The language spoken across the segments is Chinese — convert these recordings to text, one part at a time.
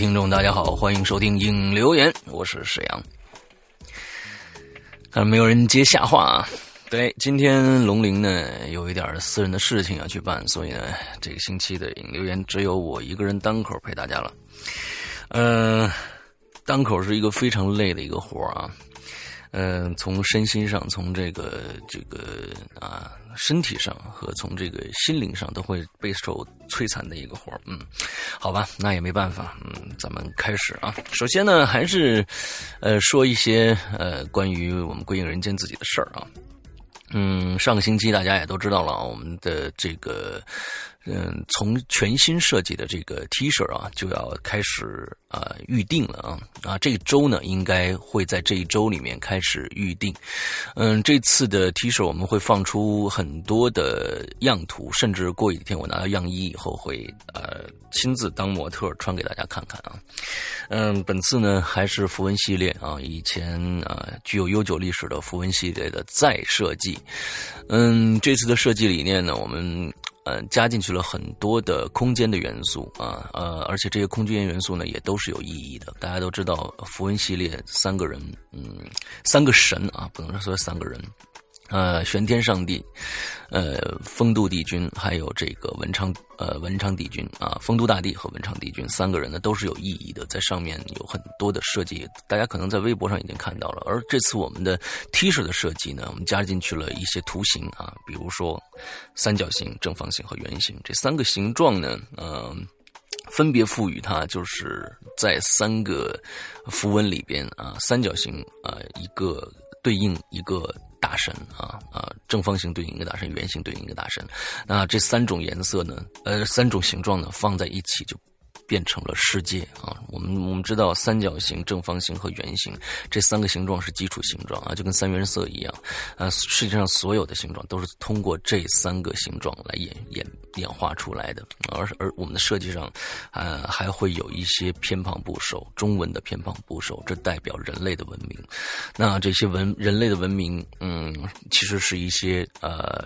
听众，大家好，欢迎收听影留言，我是沈阳。看没有人接下话啊？对，今天龙陵呢有一点私人的事情要去办，所以呢，这个星期的影留言只有我一个人单口陪大家了。嗯，单口是一个非常累的一个活啊。嗯，从身心上，从这个这个啊身体上和从这个心灵上，都会备受摧残的一个活嗯，好吧，那也没办法。嗯，咱们开始啊。首先呢，还是呃说一些呃关于我们归隐人间自己的事儿啊。嗯，上个星期大家也都知道了，我们的这个。嗯，从全新设计的这个 T 恤啊，就要开始啊预定了啊啊，这周呢应该会在这一周里面开始预定。嗯，这次的 T 恤我们会放出很多的样图，甚至过几天我拿到样衣以后会呃亲自当模特穿给大家看看啊。嗯，本次呢还是符文系列啊，以前啊具有悠久历史的符文系列的再设计。嗯，这次的设计理念呢，我们。嗯，加进去了很多的空间的元素啊，呃，而且这些空间元素呢，也都是有意义的。大家都知道，符文系列三个人，嗯，三个神啊，不能说三个人。呃，玄天上帝，呃，丰都帝君，还有这个文昌，呃，文昌帝君啊，丰都大帝和文昌帝君三个人呢，都是有意义的，在上面有很多的设计，大家可能在微博上已经看到了。而这次我们的 T 恤的设计呢，我们加进去了一些图形啊，比如说三角形、正方形和圆形这三个形状呢，嗯，分别赋予它就是在三个符文里边啊，三角形啊，一个对应一个。大神啊啊，正方形对应一个大神，圆形对应一个大神。那这三种颜色呢，呃，三种形状呢，放在一起就变成了世界啊。我们我们知道三角形、正方形和圆形这三个形状是基础形状啊，就跟三原色一样。呃，世界上所有的形状都是通过这三个形状来演演演化出来的。而而我们的设计上，呃，还会有一些偏旁部首，中文的偏旁部首，这代表人类的文明。那这些文人类的文明，嗯，其实是一些呃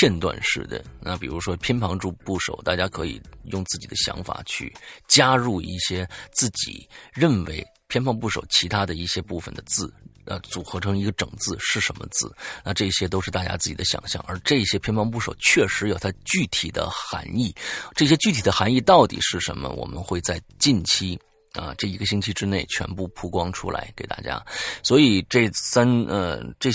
片段式的。那比如说偏旁住部首，大家可以用自己的想法去加入一些自己认为偏旁部首其他的一些部分的字，呃，组合成一个整字是什么字？那这些都是大家自己的想象。而这些偏旁部首确实有它具体的含义，这些具体的含义到底是什么？我们会在近期。啊，这一个星期之内全部曝光出来给大家，所以这三呃这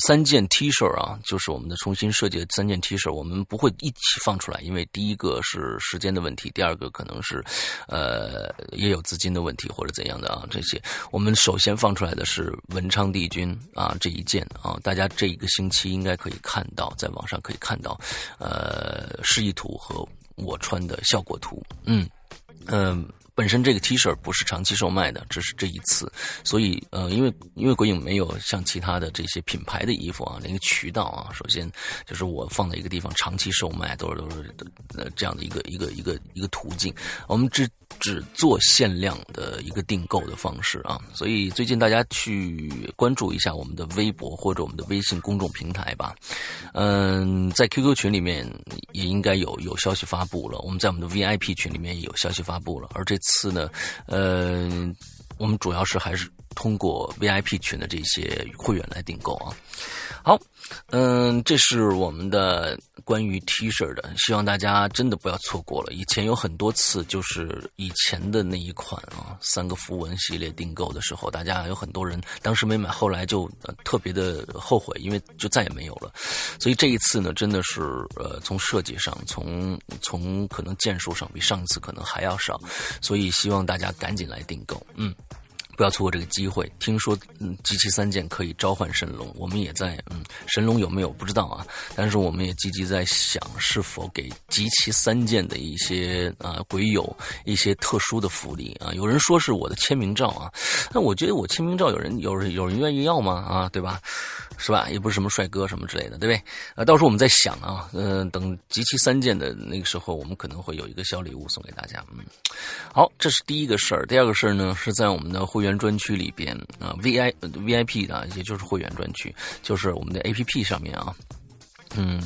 三件 T 恤啊，就是我们的重新设计的三件 T 恤，我们不会一起放出来，因为第一个是时间的问题，第二个可能是呃也有资金的问题或者怎样的啊。这些我们首先放出来的是文昌帝君啊这一件啊，大家这一个星期应该可以看到，在网上可以看到呃示意图和我穿的效果图，嗯嗯。本身这个 T 恤不是长期售卖的，只是这一次，所以呃，因为因为鬼影没有像其他的这些品牌的衣服啊，那个渠道啊，首先就是我放在一个地方长期售卖，都是都是呃这样的一个一个一个一个途径，我们只只做限量的一个订购的方式啊，所以最近大家去关注一下我们的微博或者我们的微信公众平台吧，嗯，在 QQ 群里面也应该有有消息发布了，我们在我们的 VIP 群里面也有消息发布了，而这次。次呢，呃，我们主要是还是通过 VIP 群的这些会员来订购啊。好，嗯，这是我们的关于 T 恤的，希望大家真的不要错过了。以前有很多次，就是以前的那一款啊，三个符文系列订购的时候，大家有很多人当时没买，后来就特别的后悔，因为就再也没有了。所以这一次呢，真的是呃，从设计上，从从可能件数上，比上一次可能还要少，所以希望大家赶紧来订购，嗯。不要错过这个机会。听说，嗯，集齐三件可以召唤神龙，我们也在，嗯，神龙有没有不知道啊？但是我们也积极在想，是否给集齐三件的一些啊鬼友一些特殊的福利啊？有人说是我的签名照啊，那我觉得我签名照有人有人有人愿意要吗？啊，对吧？是吧？也不是什么帅哥什么之类的，对不对？呃，到时候我们再想啊，嗯，等集齐三件的那个时候，我们可能会有一个小礼物送给大家。嗯，好，这是第一个事儿。第二个事儿呢，是在我们的会员专区里边啊，V I V I P 的，也就是会员专区，就是我们的 A P P 上面啊，嗯。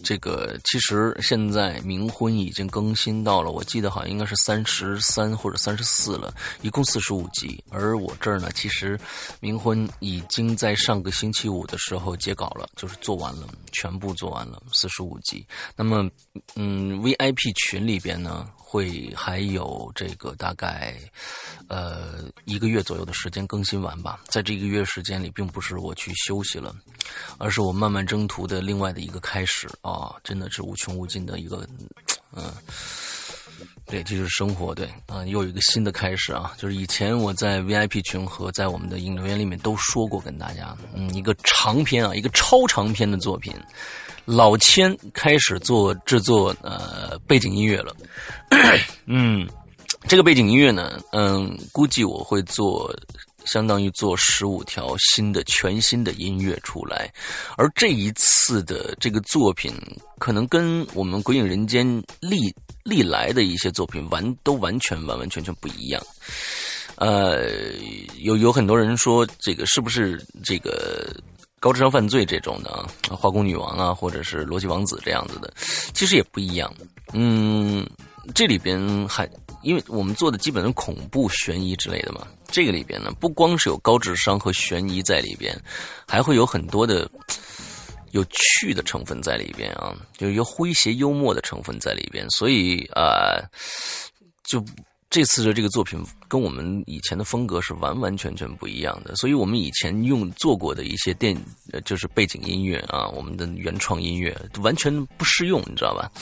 这个其实现在冥婚已经更新到了，我记得好像应该是三十三或者三十四了，一共四十五集。而我这儿呢，其实冥婚已经在上个星期五的时候截稿了，就是做完了，全部做完了四十五集。那么，嗯，VIP 群里边呢？会还有这个大概，呃一个月左右的时间更新完吧。在这一个月时间里，并不是我去休息了，而是我漫漫征途的另外的一个开始啊！真的是无穷无尽的一个，嗯，对，这就是生活，对啊，又有一个新的开始啊！就是以前我在 VIP 群和在我们的引流员里面都说过，跟大家，嗯，一个长篇啊，一个超长篇的作品。老千开始做制作呃背景音乐了，嗯，这个背景音乐呢，嗯，估计我会做，相当于做十五条新的全新的音乐出来，而这一次的这个作品，可能跟我们《鬼影人间》历历来的一些作品完都完全完完全全不一样，呃，有有很多人说这个是不是这个。高智商犯罪这种的啊，化工女王啊，或者是逻辑王子这样子的，其实也不一样。嗯，这里边还因为我们做的基本上恐怖、悬疑之类的嘛，这个里边呢，不光是有高智商和悬疑在里边，还会有很多的有趣的成分在里边啊，就有诙谐幽默的成分在里边，所以啊，就。这次的这个作品跟我们以前的风格是完完全全不一样的，所以我们以前用做过的一些电，就是背景音乐啊，我们的原创音乐完全不适用，你知道吧？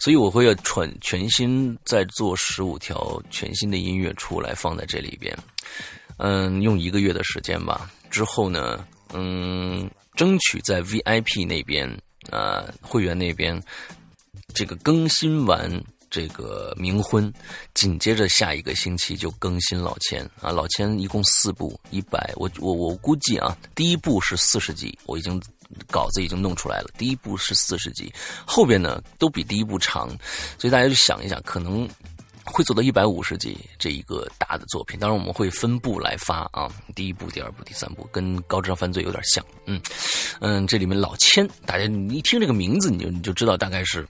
所以我会要全全新再做十五条全新的音乐出来放在这里边，嗯，用一个月的时间吧。之后呢，嗯，争取在 VIP 那边啊会员那边这个更新完。这个冥婚，紧接着下一个星期就更新老千啊，老千一共四部一百，我我我估计啊，第一部是四十集，我已经稿子已经弄出来了，第一部是四十集，后边呢都比第一部长，所以大家就想一想，可能会走到一百五十集这一个大的作品，当然我们会分部来发啊，第一部、第二部、第三部，跟高智商犯罪有点像，嗯嗯，这里面老千，大家你一听这个名字，你就你就知道大概是。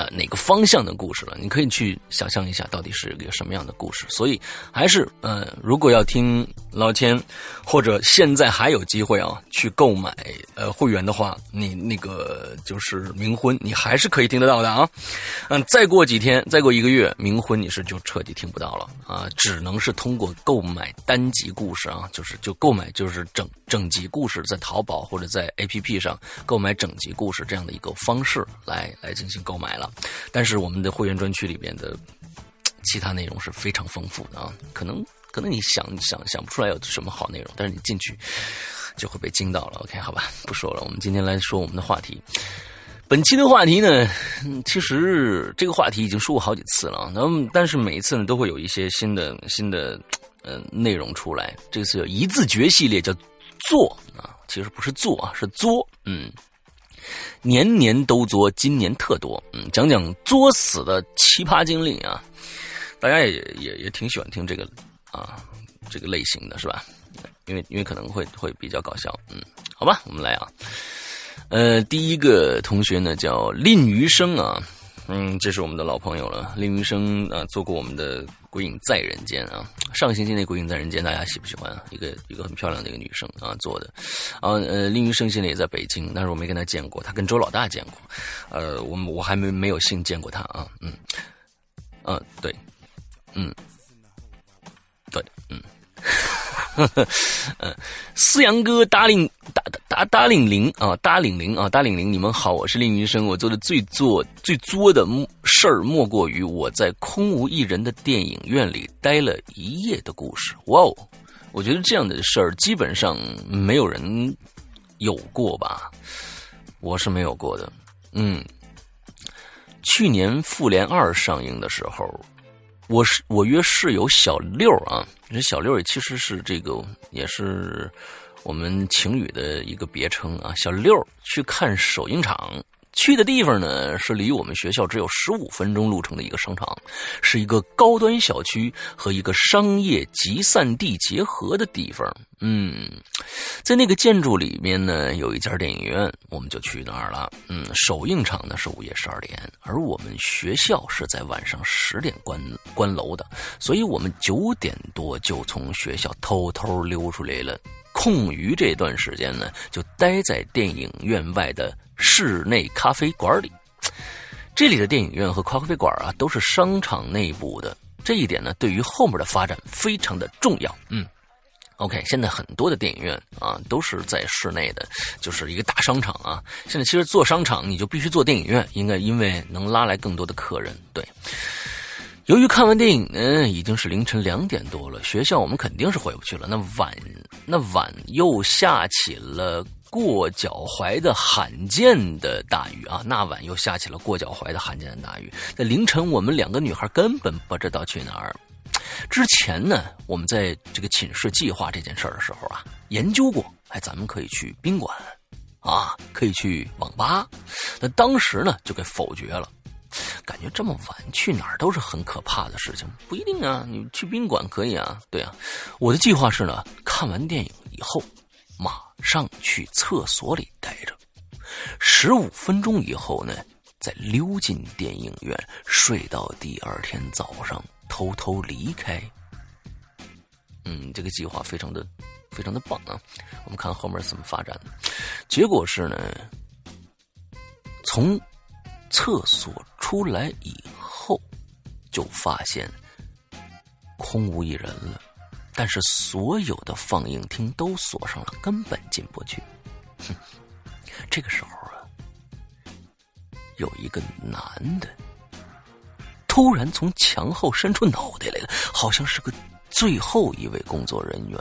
呃，哪个方向的故事了？你可以去想象一下，到底是一个什么样的故事。所以，还是呃，如果要听老千，或者现在还有机会啊，去购买呃会员的话，你那个就是冥婚，你还是可以听得到的啊。嗯，再过几天，再过一个月，冥婚你是就彻底听不到了啊，只能是通过购买单集故事啊，就是就购买就是整整集故事，在淘宝或者在 APP 上购买整集故事这样的一个方式来来进行购买了。但是我们的会员专区里边的其他内容是非常丰富的啊，可能可能你想想想不出来有什么好内容，但是你进去就会被惊到了。OK，好吧，不说了，我们今天来说我们的话题。本期的话题呢，其实这个话题已经说过好几次了，那么但是每一次呢都会有一些新的新的呃内容出来。这次有一字诀系列叫做啊，其实不是做啊，是作，嗯。年年都作，今年特多。嗯，讲讲作死的奇葩经历啊，大家也也也挺喜欢听这个啊这个类型的是吧？因为因为可能会会比较搞笑。嗯，好吧，我们来啊。呃，第一个同学呢叫令余生啊，嗯，这是我们的老朋友了，令余生啊，做过我们的《鬼影在人间》啊。上个星期那《鬼影在人间》，大家喜不喜欢？啊一个一个很漂亮的一个女生啊做的。啊，呃，林云生现在也在北京，但是我没跟他见过，他跟周老大见过。呃，我我还没没有幸见过他啊。嗯，嗯，对，嗯，对，嗯。嗯，思阳哥搭领搭搭搭领零啊，搭领零啊，搭领零，你们好，我是令云生。我做的最做最作的事儿，莫过于我在空无一人的电影院里待了一夜的故事。哇哦，我觉得这样的事儿基本上没有人有过吧？我是没有过的。嗯，去年《复联二》上映的时候。我是我约室友小六啊，这小六也其实是这个也是我们情侣的一个别称啊。小六去看首映场，去的地方呢是离我们学校只有十五分钟路程的一个商场，是一个高端小区和一个商业集散地结合的地方。嗯，在那个建筑里面呢，有一家电影院，我们就去那儿了。嗯，首映场呢是午夜十二点，而我们学校是在晚上十点关关楼的，所以我们九点多就从学校偷偷溜出来了。空余这段时间呢，就待在电影院外的室内咖啡馆里。这里的电影院和咖啡馆啊，都是商场内部的，这一点呢，对于后面的发展非常的重要。嗯。OK，现在很多的电影院啊都是在室内的，就是一个大商场啊。现在其实做商场你就必须做电影院，应该因为能拉来更多的客人。对，由于看完电影呢已经是凌晨两点多了，学校我们肯定是回不去了。那晚那晚又下起了过脚踝的罕见的大雨啊！那晚又下起了过脚踝的罕见的大雨。在凌晨，我们两个女孩根本不知道去哪儿。之前呢，我们在这个寝室计划这件事的时候啊，研究过，哎，咱们可以去宾馆，啊，可以去网吧。那当时呢，就给否决了，感觉这么晚去哪儿都是很可怕的事情。不一定啊，你去宾馆可以啊，对啊。我的计划是呢，看完电影以后，马上去厕所里待着，十五分钟以后呢，再溜进电影院，睡到第二天早上。偷偷离开，嗯，这个计划非常的非常的棒啊！我们看后面怎么发展。结果是呢，从厕所出来以后，就发现空无一人了。但是所有的放映厅都锁上了，根本进不去。哼，这个时候啊，有一个男的。突然从墙后伸出脑袋来了，好像是个最后一位工作人员，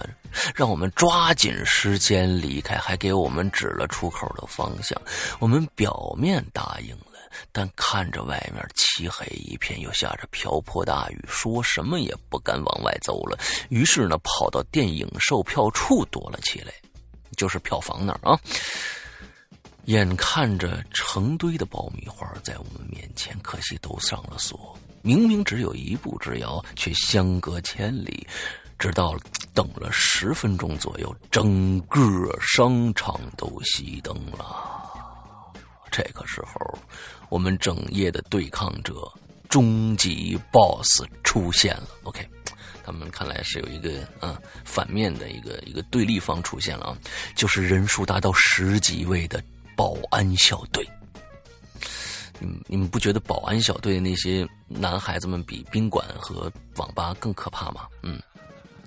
让我们抓紧时间离开，还给我们指了出口的方向。我们表面答应，但看着外面漆黑一片，又下着瓢泼大雨，说什么也不敢往外走了。于是呢，跑到电影售票处躲了起来，就是票房那儿啊。眼看着成堆的爆米花在我们面前，可惜都上了锁。明明只有一步之遥，却相隔千里。直到等了十分钟左右，整个商场都熄灯了。这个时候，我们整夜的对抗者终极 BOSS 出现了。OK，他们看来是有一个啊反面的一个一个对立方出现了啊，就是人数达到十几位的。保安小队，你你们不觉得保安小队那些男孩子们比宾馆和网吧更可怕吗？嗯，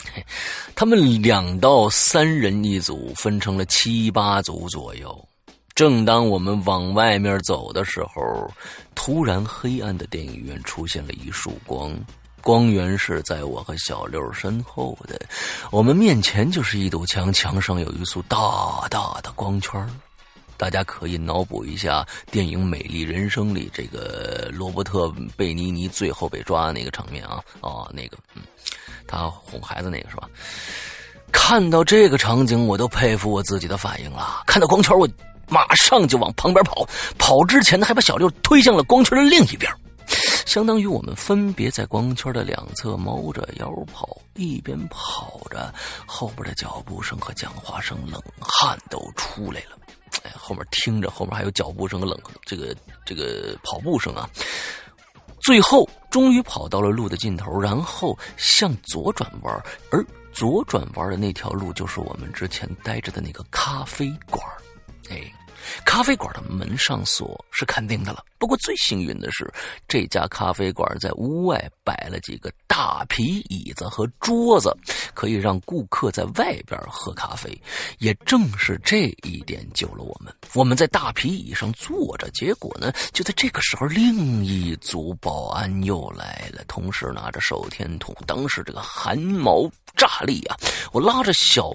他们两到三人一组，分成了七八组左右。正当我们往外面走的时候，突然黑暗的电影院出现了一束光，光源是在我和小六身后的，我们面前就是一堵墙，墙上有一束大大的光圈。大家可以脑补一下电影《美丽人生》里这个罗伯特·贝尼尼最后被抓的那个场面啊啊，那个，嗯，他哄孩子那个是吧？看到这个场景，我都佩服我自己的反应了。看到光圈，我马上就往旁边跑，跑之前呢，还把小六推向了光圈的另一边，相当于我们分别在光圈的两侧猫着腰跑，一边跑着，后边的脚步声和讲话声，冷汗都出来了。哎，后面听着，后面还有脚步声冷这个这个跑步声啊。最后，终于跑到了路的尽头，然后向左转弯，而左转弯的那条路就是我们之前待着的那个咖啡馆。哎，咖啡馆的门上锁是肯定的了。不过最幸运的是，这家咖啡馆在屋外摆了几个大皮椅子和桌子，可以让顾客在外边喝咖啡。也正是这一点救了我们。我们在大皮椅上坐着，结果呢，就在这个时候，另一组保安又来了，同时拿着手电筒。当时这个汗毛炸立啊！我拉着小。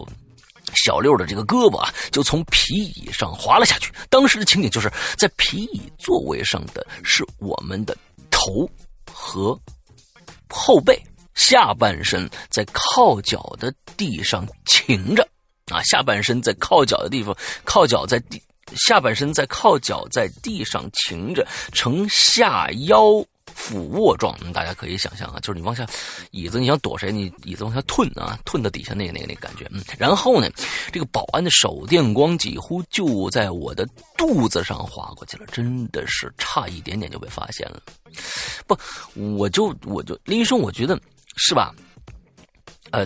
小六的这个胳膊啊，就从皮椅上滑了下去。当时的情景就是在皮椅座位上的是我们的头和后背，下半身在靠脚的地上擎着啊，下半身在靠脚的地方，靠脚在地，下半身在靠脚在地上擎着，呈下腰。俯卧状，大家可以想象啊，就是你往下，椅子你想躲谁，你椅子往下吞啊，吞到底下那个那个那个感觉，嗯，然后呢，这个保安的手电光几乎就在我的肚子上划过去了，真的是差一点点就被发现了，不，我就我就林医生，我觉得是吧？呃，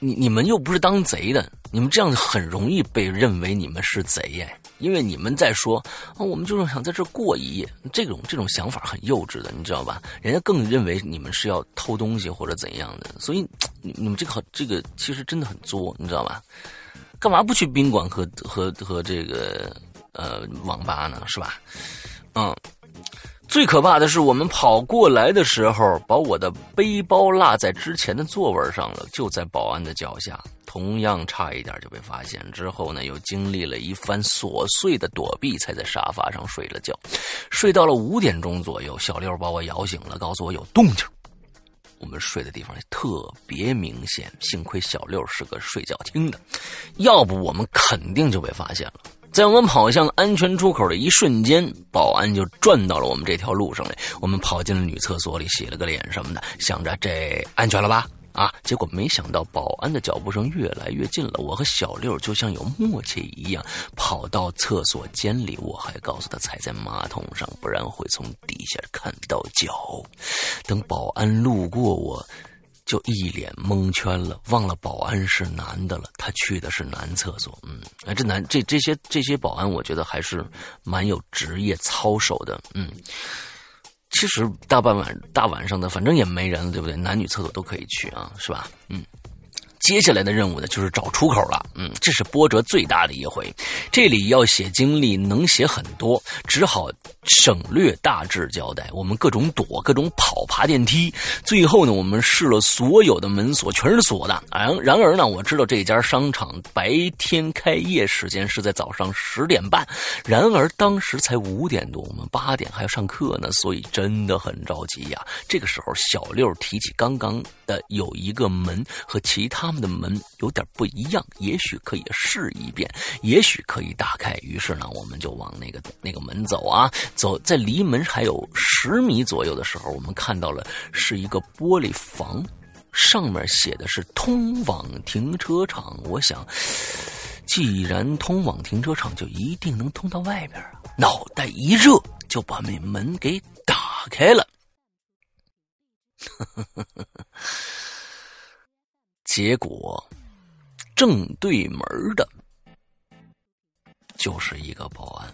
你你们又不是当贼的，你们这样很容易被认为你们是贼耶。因为你们在说啊，我们就是想在这过一夜，这种这种想法很幼稚的，你知道吧？人家更认为你们是要偷东西或者怎样的，所以你你们这个这个其实真的很作，你知道吧？干嘛不去宾馆和和和这个呃网吧呢？是吧？嗯。最可怕的是，我们跑过来的时候，把我的背包落在之前的座位上了，就在保安的脚下，同样差一点就被发现。之后呢，又经历了一番琐碎的躲避，才在沙发上睡了觉。睡到了五点钟左右，小六把我摇醒了，告诉我有动静。我们睡的地方特别明显，幸亏小六是个睡觉听的，要不我们肯定就被发现了。在我们跑向安全出口的一瞬间，保安就转到了我们这条路上来。我们跑进了女厕所里，洗了个脸什么的，想着这安全了吧？啊，结果没想到保安的脚步声越来越近了。我和小六就像有默契一样，跑到厕所间里。我还告诉他踩在马桶上，不然会从底下看到脚。等保安路过我。就一脸蒙圈了，忘了保安是男的了。他去的是男厕所，嗯，哎，这男这这些这些保安，我觉得还是蛮有职业操守的，嗯。其实大半晚大晚上的，反正也没人，对不对？男女厕所都可以去啊，是吧？嗯。接下来的任务呢，就是找出口了。嗯，这是波折最大的一回。这里要写经历，能写很多，只好省略大致交代。我们各种躲，各种跑，爬电梯。最后呢，我们试了所有的门锁，全是锁的。然然而呢，我知道这家商场白天开业时间是在早上十点半。然而当时才五点多，我们八点还要上课呢，所以真的很着急呀。这个时候，小六提起刚刚的有一个门和其他。们的门有点不一样，也许可以试一遍，也许可以打开。于是呢，我们就往那个那个门走啊，走在离门还有十米左右的时候，我们看到了是一个玻璃房，上面写的是“通往停车场”。我想，既然通往停车场，就一定能通到外边啊！脑袋一热，就把那门给打开了。结果，正对门的，就是一个保安。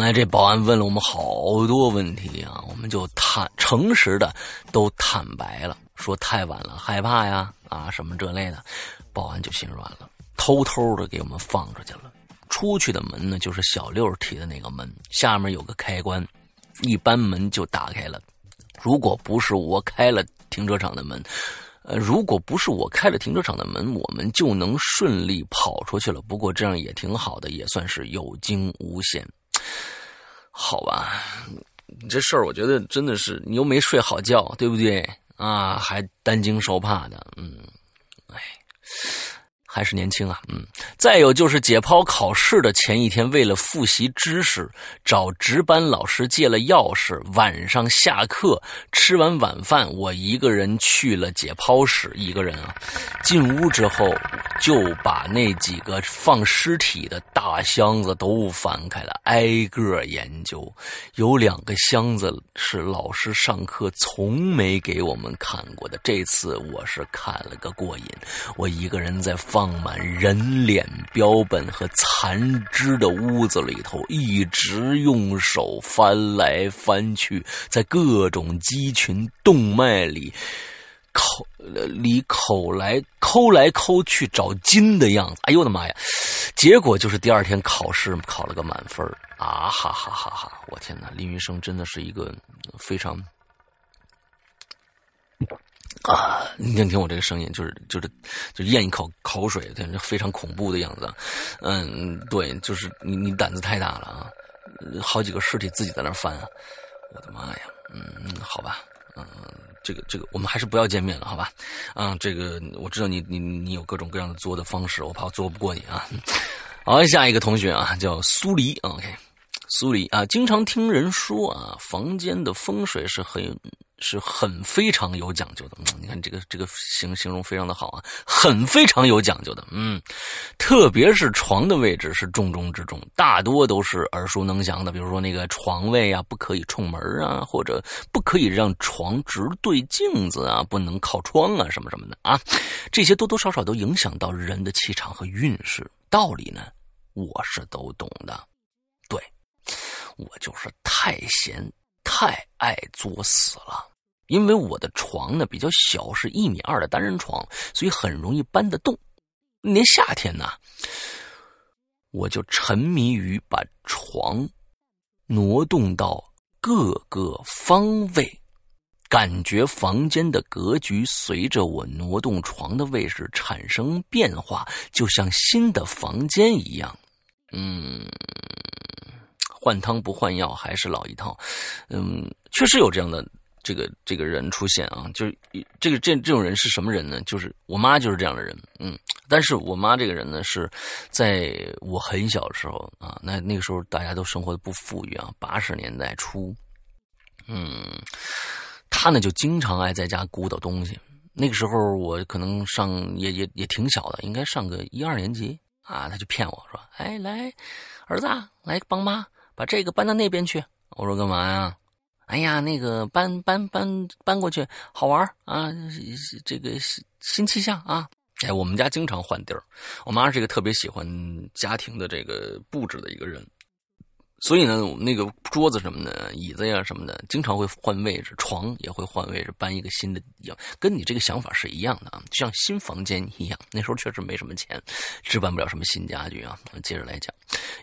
哎，这保安问了我们好多问题啊，我们就坦诚实的都坦白了，说太晚了，害怕呀，啊什么这类的。保安就心软了，偷偷的给我们放出去了。出去的门呢，就是小六提的那个门，下面有个开关，一般门就打开了。如果不是我开了停车场的门。呃，如果不是我开了停车场的门，我们就能顺利跑出去了。不过这样也挺好的，也算是有惊无险。好吧，这事儿我觉得真的是你又没睡好觉，对不对啊？还担惊受怕的，嗯，哎。还是年轻啊，嗯，再有就是解剖考试的前一天，为了复习知识，找值班老师借了钥匙。晚上下课吃完晚饭，我一个人去了解剖室。一个人啊，进屋之后，就把那几个放尸体的大箱子都翻开了，挨个研究。有两个箱子是老师上课从没给我们看过的，这次我是看了个过瘾。我一个人在放放满人脸标本和残肢的屋子里头，一直用手翻来翻去，在各种肌群动脉里。抠里抠来抠来抠去找金的样子，哎呦我的妈呀！结果就是第二天考试考了个满分啊！哈哈哈哈！我天哪，林云生真的是一个非常啊！你听听我这个声音，就是就是就咽一口口水，感觉非常恐怖的样子。嗯，对，就是你你胆子太大了啊！好几个尸体自己在那翻啊！我的妈呀！嗯，好吧，嗯。这个这个，我们还是不要见面了，好吧？啊，这个我知道你你你有各种各样的作的方式，我怕我作不过你啊。好，下一个同学啊，叫苏黎，OK，苏黎啊，经常听人说啊，房间的风水是很。是很非常有讲究的，你看这个这个形形容非常的好啊，很非常有讲究的，嗯，特别是床的位置是重中之重，大多都是耳熟能详的，比如说那个床位啊，不可以冲门啊，或者不可以让床直对镜子啊，不能靠窗啊，什么什么的啊，这些多多少少都影响到人的气场和运势。道理呢，我是都懂的，对我就是太闲太爱作死了。因为我的床呢比较小，是一米二的单人床，所以很容易搬得动。年夏天呢，我就沉迷于把床挪动到各个方位，感觉房间的格局随着我挪动床的位置产生变化，就像新的房间一样。嗯，换汤不换药，还是老一套。嗯，确实有这样的。这个这个人出现啊，就是这个这这种人是什么人呢？就是我妈就是这样的人，嗯。但是我妈这个人呢，是在我很小的时候啊，那那个时候大家都生活的不富裕啊，八十年代初，嗯，她呢就经常爱在家鼓捣东西。那个时候我可能上也也也挺小的，应该上个一二年级啊，她就骗我说：“哎，来，儿子，来帮妈把这个搬到那边去。”我说：“干嘛呀？”哎呀，那个搬搬搬搬过去好玩啊！这个新气象啊！哎，我们家经常换地儿。我妈是一个特别喜欢家庭的这个布置的一个人。所以呢，我们那个桌子什么的、椅子呀什么的，经常会换位置，床也会换位置，搬一个新的，跟你这个想法是一样的啊，像新房间一样。那时候确实没什么钱，置办不了什么新家具啊。接着来讲，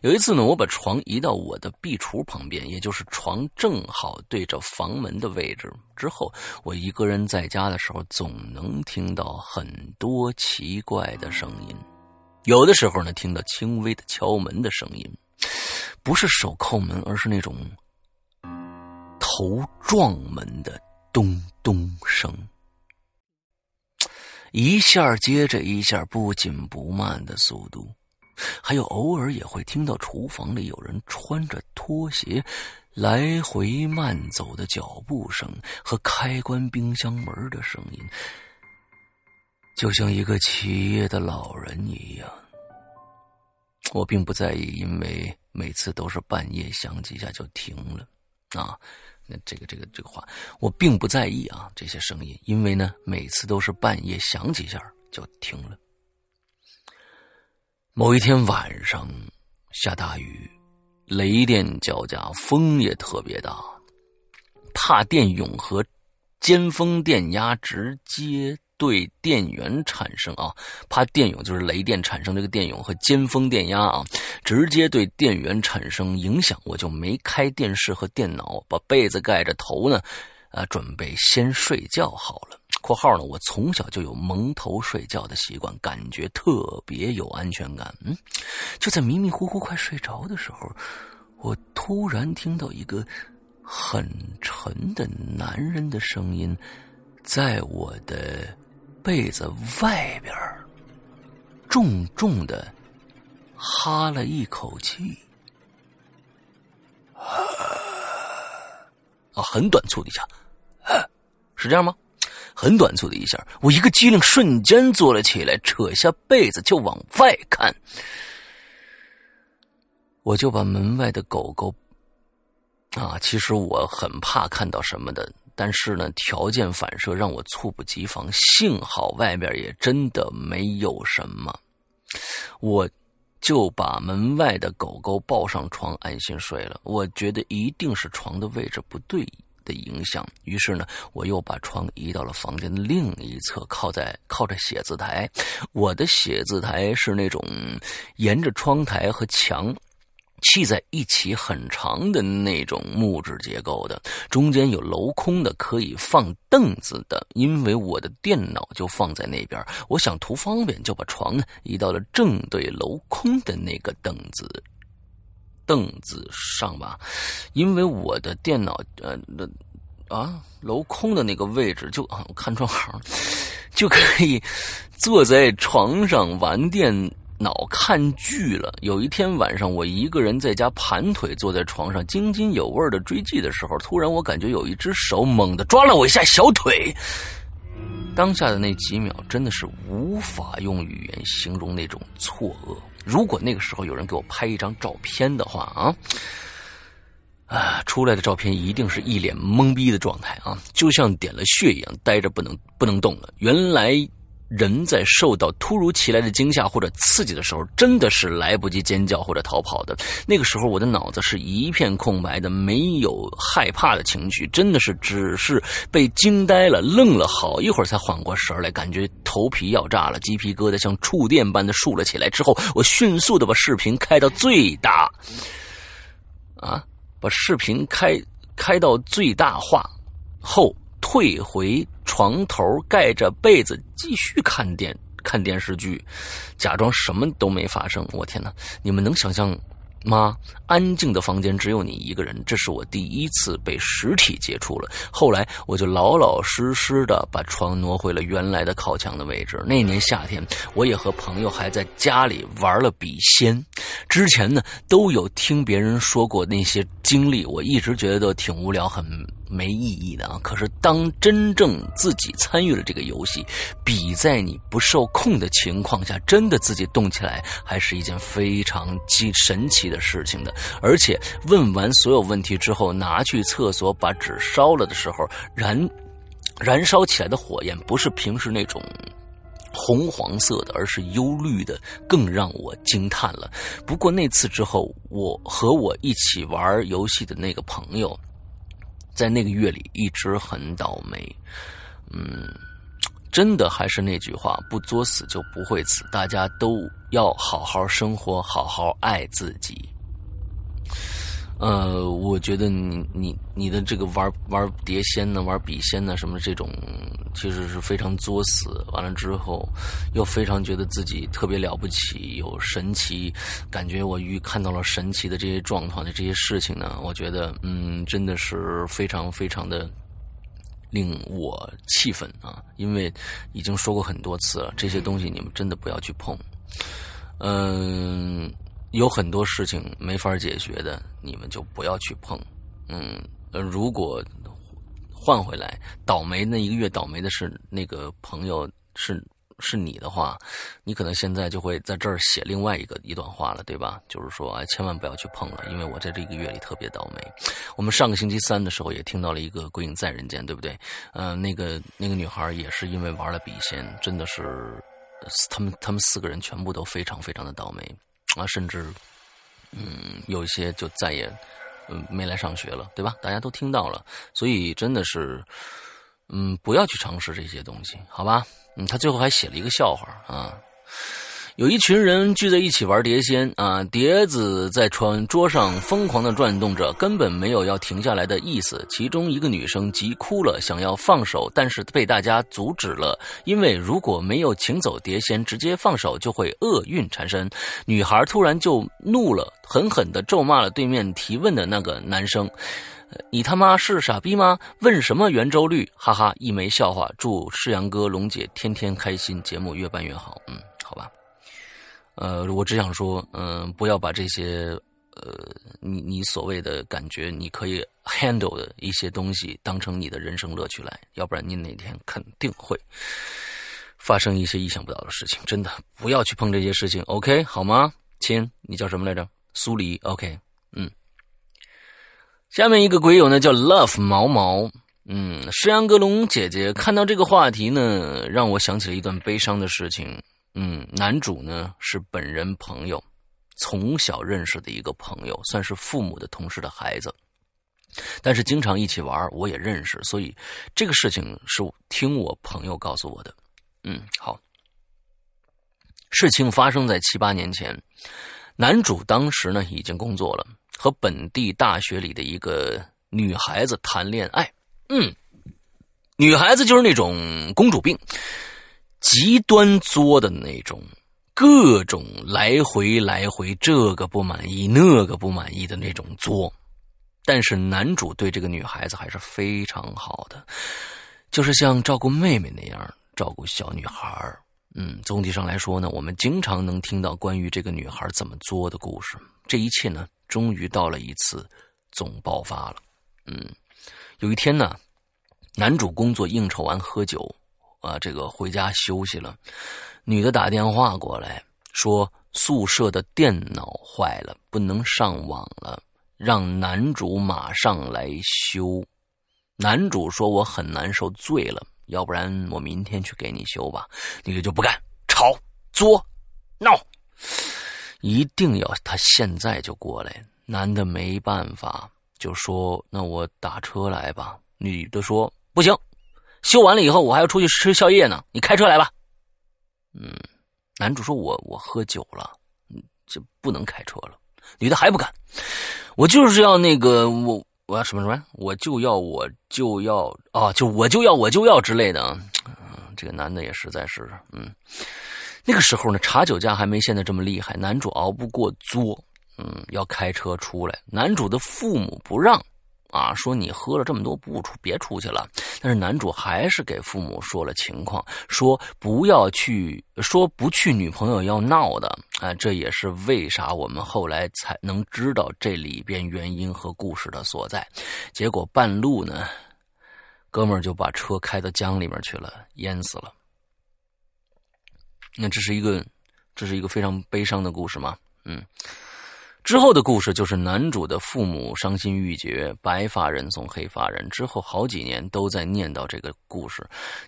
有一次呢，我把床移到我的壁橱旁边，也就是床正好对着房门的位置。之后，我一个人在家的时候，总能听到很多奇怪的声音，有的时候呢，听到轻微的敲门的声音。不是手叩门，而是那种头撞门的咚咚声，一下接着一下，不紧不慢的速度。还有偶尔也会听到厨房里有人穿着拖鞋来回慢走的脚步声和开关冰箱门的声音，就像一个企业的老人一样。我并不在意，因为每次都是半夜响几下就停了，啊，那这个这个这个话，我并不在意啊，这些声音，因为呢，每次都是半夜响几下就停了。某一天晚上下大雨，雷电交加，风也特别大，怕电涌和尖峰电压直接。对电源产生啊，怕电涌就是雷电产生这个电涌和尖峰电压啊，直接对电源产生影响，我就没开电视和电脑，把被子盖着头呢，啊，准备先睡觉好了。（括号呢，我从小就有蒙头睡觉的习惯，感觉特别有安全感。）嗯，就在迷迷糊糊快睡着的时候，我突然听到一个很沉的男人的声音，在我的。被子外边，重重的哈了一口气，啊，很短促的一下，是这样吗？很短促的一下，我一个机灵，瞬间坐了起来，扯下被子就往外看。我就把门外的狗狗，啊，其实我很怕看到什么的，但是呢，条件反射让我猝不及防。幸好外边也真的没有什么，我就把门外的狗狗抱上床，安心睡了。我觉得一定是床的位置不对的影响，于是呢，我又把床移到了房间的另一侧，靠在靠着写字台。我的写字台是那种沿着窗台和墙。砌在一起很长的那种木质结构的，中间有镂空的可以放凳子的。因为我的电脑就放在那边，我想图方便，就把床呢移到了正对镂空的那个凳子凳子上吧。因为我的电脑呃那啊镂空的那个位置就啊看窗行就可以坐在床上玩电。脑看剧了。有一天晚上，我一个人在家盘腿坐在床上，津津有味的追剧的时候，突然我感觉有一只手猛地抓了我一下小腿。当下的那几秒，真的是无法用语言形容那种错愕。如果那个时候有人给我拍一张照片的话啊，啊，出来的照片一定是一脸懵逼的状态啊，就像点了穴一样，呆着不能不能动了。原来。人在受到突如其来的惊吓或者刺激的时候，真的是来不及尖叫或者逃跑的。那个时候，我的脑子是一片空白的，没有害怕的情绪，真的是只是被惊呆了，愣了好一会儿才缓过神来，感觉头皮要炸了，鸡皮疙瘩像触电般的竖了起来。之后，我迅速的把视频开到最大，啊，把视频开开到最大化后。退回床头，盖着被子继续看电看电视剧，假装什么都没发生。我天哪！你们能想象吗？安静的房间只有你一个人，这是我第一次被实体接触了。后来我就老老实实的把床挪回了原来的靠墙的位置。那年夏天，我也和朋友还在家里玩了笔仙。之前呢，都有听别人说过那些经历，我一直觉得挺无聊，很。没意义的啊！可是当真正自己参与了这个游戏，比在你不受控的情况下真的自己动起来，还是一件非常奇神奇的事情的。而且问完所有问题之后，拿去厕所把纸烧了的时候，燃燃烧起来的火焰不是平时那种红黄色的，而是幽绿的，更让我惊叹了。不过那次之后，我和我一起玩游戏的那个朋友。在那个月里一直很倒霉，嗯，真的还是那句话，不作死就不会死，大家都要好好生活，好好爱自己。呃，我觉得你你你的这个玩玩碟仙呢，玩笔仙呢，什么这种，其实是非常作死。完了之后，又非常觉得自己特别了不起，有神奇，感觉我遇看到了神奇的这些状况的这些事情呢，我觉得嗯，真的是非常非常的令我气愤啊！因为已经说过很多次了，这些东西你们真的不要去碰，嗯。有很多事情没法解决的，你们就不要去碰。嗯，如果换回来，倒霉那一个月倒霉的是那个朋友是是你的话，你可能现在就会在这儿写另外一个一段话了，对吧？就是说，哎，千万不要去碰了，因为我在这一个月里特别倒霉。我们上个星期三的时候也听到了一个《鬼影在人间》，对不对？嗯，那个那个女孩也是因为玩了笔仙，真的是他们他们四个人全部都非常非常的倒霉。啊，甚至，嗯，有一些就再也，嗯，没来上学了，对吧？大家都听到了，所以真的是，嗯，不要去尝试这些东西，好吧？嗯，他最后还写了一个笑话啊。有一群人聚在一起玩碟仙啊，碟子在床桌上疯狂的转动着，根本没有要停下来的意思。其中一个女生急哭了，想要放手，但是被大家阻止了，因为如果没有请走碟仙，直接放手就会厄运缠身。女孩突然就怒了，狠狠的咒骂了对面提问的那个男生：“你他妈是傻逼吗？问什么圆周率？哈哈，一枚笑话。祝世阳哥、龙姐天天开心，节目越办越好。嗯，好吧。”呃，我只想说，嗯，不要把这些呃，你你所谓的感觉你可以 handle 的一些东西当成你的人生乐趣来，要不然你哪天肯定会发生一些意想不到的事情。真的不要去碰这些事情，OK 好吗？亲，你叫什么来着？苏黎，OK，嗯。下面一个鬼友呢叫 Love 毛毛，嗯，石阳格隆姐姐看到这个话题呢，让我想起了一段悲伤的事情。嗯，男主呢是本人朋友。从小认识的一个朋友，算是父母的同事的孩子，但是经常一起玩，我也认识，所以这个事情是听我朋友告诉我的。嗯，好，事情发生在七八年前，男主当时呢已经工作了，和本地大学里的一个女孩子谈恋爱。嗯，女孩子就是那种公主病，极端作的那种。各种来回来回，这个不满意，那个不满意的那种作，但是男主对这个女孩子还是非常好的，就是像照顾妹妹那样照顾小女孩嗯，总体上来说呢，我们经常能听到关于这个女孩怎么作的故事。这一切呢，终于到了一次总爆发了。嗯，有一天呢，男主工作应酬完喝酒，啊，这个回家休息了。女的打电话过来，说宿舍的电脑坏了，不能上网了，让男主马上来修。男主说我很难受，醉了，要不然我明天去给你修吧。女的就不干，吵、作、闹，一定要他现在就过来。男的没办法，就说那我打车来吧。女的说不行，修完了以后我还要出去吃宵夜呢，你开车来吧。嗯，男主说：“我我喝酒了，嗯，就不能开车了。”女的还不敢，我就是要那个我我要什么什么，我就要我就要啊，就我就要我就要之类的。嗯，这个男的也实在是，嗯，那个时候呢，查酒驾还没现在这么厉害。男主熬不过作，嗯，要开车出来。男主的父母不让。啊，说你喝了这么多不出，别出去了。但是男主还是给父母说了情况，说不要去，说不去，女朋友要闹的。啊，这也是为啥我们后来才能知道这里边原因和故事的所在。结果半路呢，哥们就把车开到江里面去了，淹死了。那这是一个，这是一个非常悲伤的故事吗？嗯。之后的故事就是男主的父母伤心欲绝，白发人送黑发人。之后好几年都在念叨这个故事，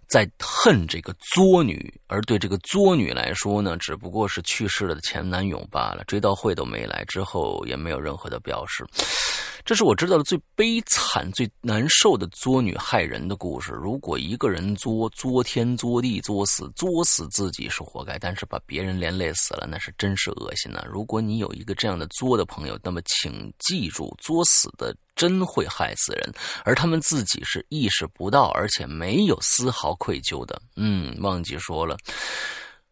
在恨这个作女，而对这个作女来说呢，只不过是去世了的前男友罢了。追悼会都没来，之后也没有任何的表示。这是我知道的最悲惨、最难受的作女害人的故事。如果一个人作作天、作地、作死，作死自己是活该，但是把别人连累死了，那是真是恶心呐！如果你有一个这样的作的朋友，那么请记住，作死的真会害死人，而他们自己是意识不到，而且没有丝毫愧疚的。嗯，忘记说了，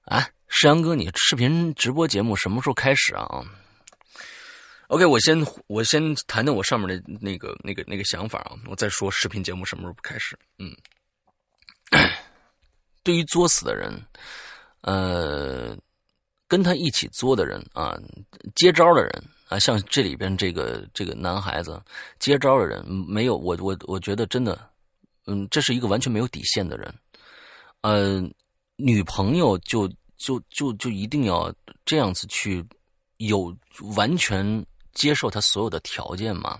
啊，世阳哥，你视频直播节目什么时候开始啊？OK，我先我先谈谈我上面的那个那个那个想法啊，我再说视频节目什么时候开始。嗯，对于作死的人，呃，跟他一起作的人啊，接招的人啊，像这里边这个这个男孩子接招的人，没有我我我觉得真的，嗯，这是一个完全没有底线的人。呃，女朋友就就就就一定要这样子去有完全。接受他所有的条件吗？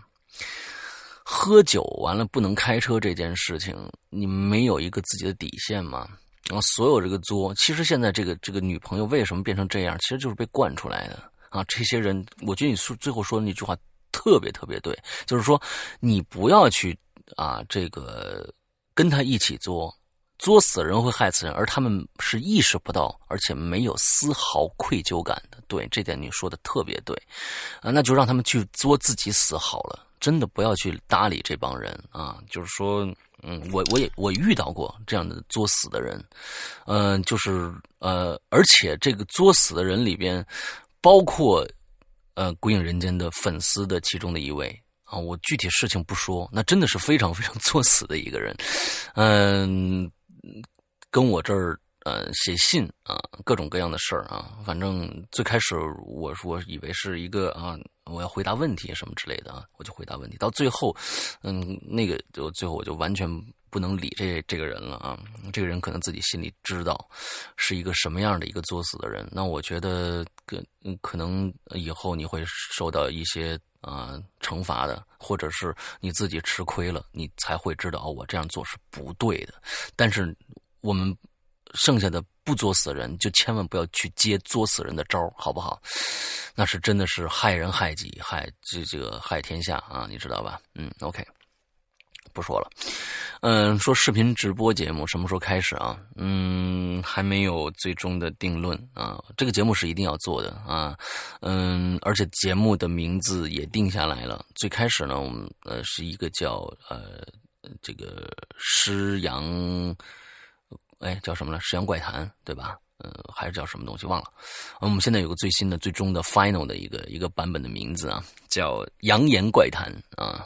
喝酒完了不能开车这件事情，你没有一个自己的底线吗？然后所有这个作，其实现在这个这个女朋友为什么变成这样，其实就是被惯出来的啊！这些人，我觉得你说最后说的那句话特别特别对，就是说你不要去啊，这个跟他一起作。作死人会害死人，而他们是意识不到，而且没有丝毫愧疚感的。对这点你说的特别对，啊，那就让他们去作自己死好了。真的不要去搭理这帮人啊！就是说，嗯，我我也我遇到过这样的作死的人，嗯，就是呃，而且这个作死的人里边，包括呃《鬼影人间》的粉丝的其中的一位啊，我具体事情不说，那真的是非常非常作死的一个人，嗯。嗯跟我这儿呃写信啊，各种各样的事儿啊。反正最开始我说以为是一个啊，我要回答问题什么之类的啊，我就回答问题。到最后，嗯，那个就最后我就完全不能理这这个人了啊。这个人可能自己心里知道是一个什么样的一个作死的人。那我觉得可可能以后你会受到一些。啊，惩罚的，或者是你自己吃亏了，你才会知道我这样做是不对的。但是我们剩下的不作死人，就千万不要去接作死人的招好不好？那是真的是害人害己，害这这个害天下啊，你知道吧？嗯，OK。不说了，嗯，说视频直播节目什么时候开始啊？嗯，还没有最终的定论啊。这个节目是一定要做的啊，嗯，而且节目的名字也定下来了。最开始呢，我们呃是一个叫呃这个诗阳，哎叫什么了？诗阳怪谈，对吧？呃，还是叫什么东西忘了。我们现在有个最新的、最终的 final 的一个一个版本的名字啊，叫《扬言怪谈》啊。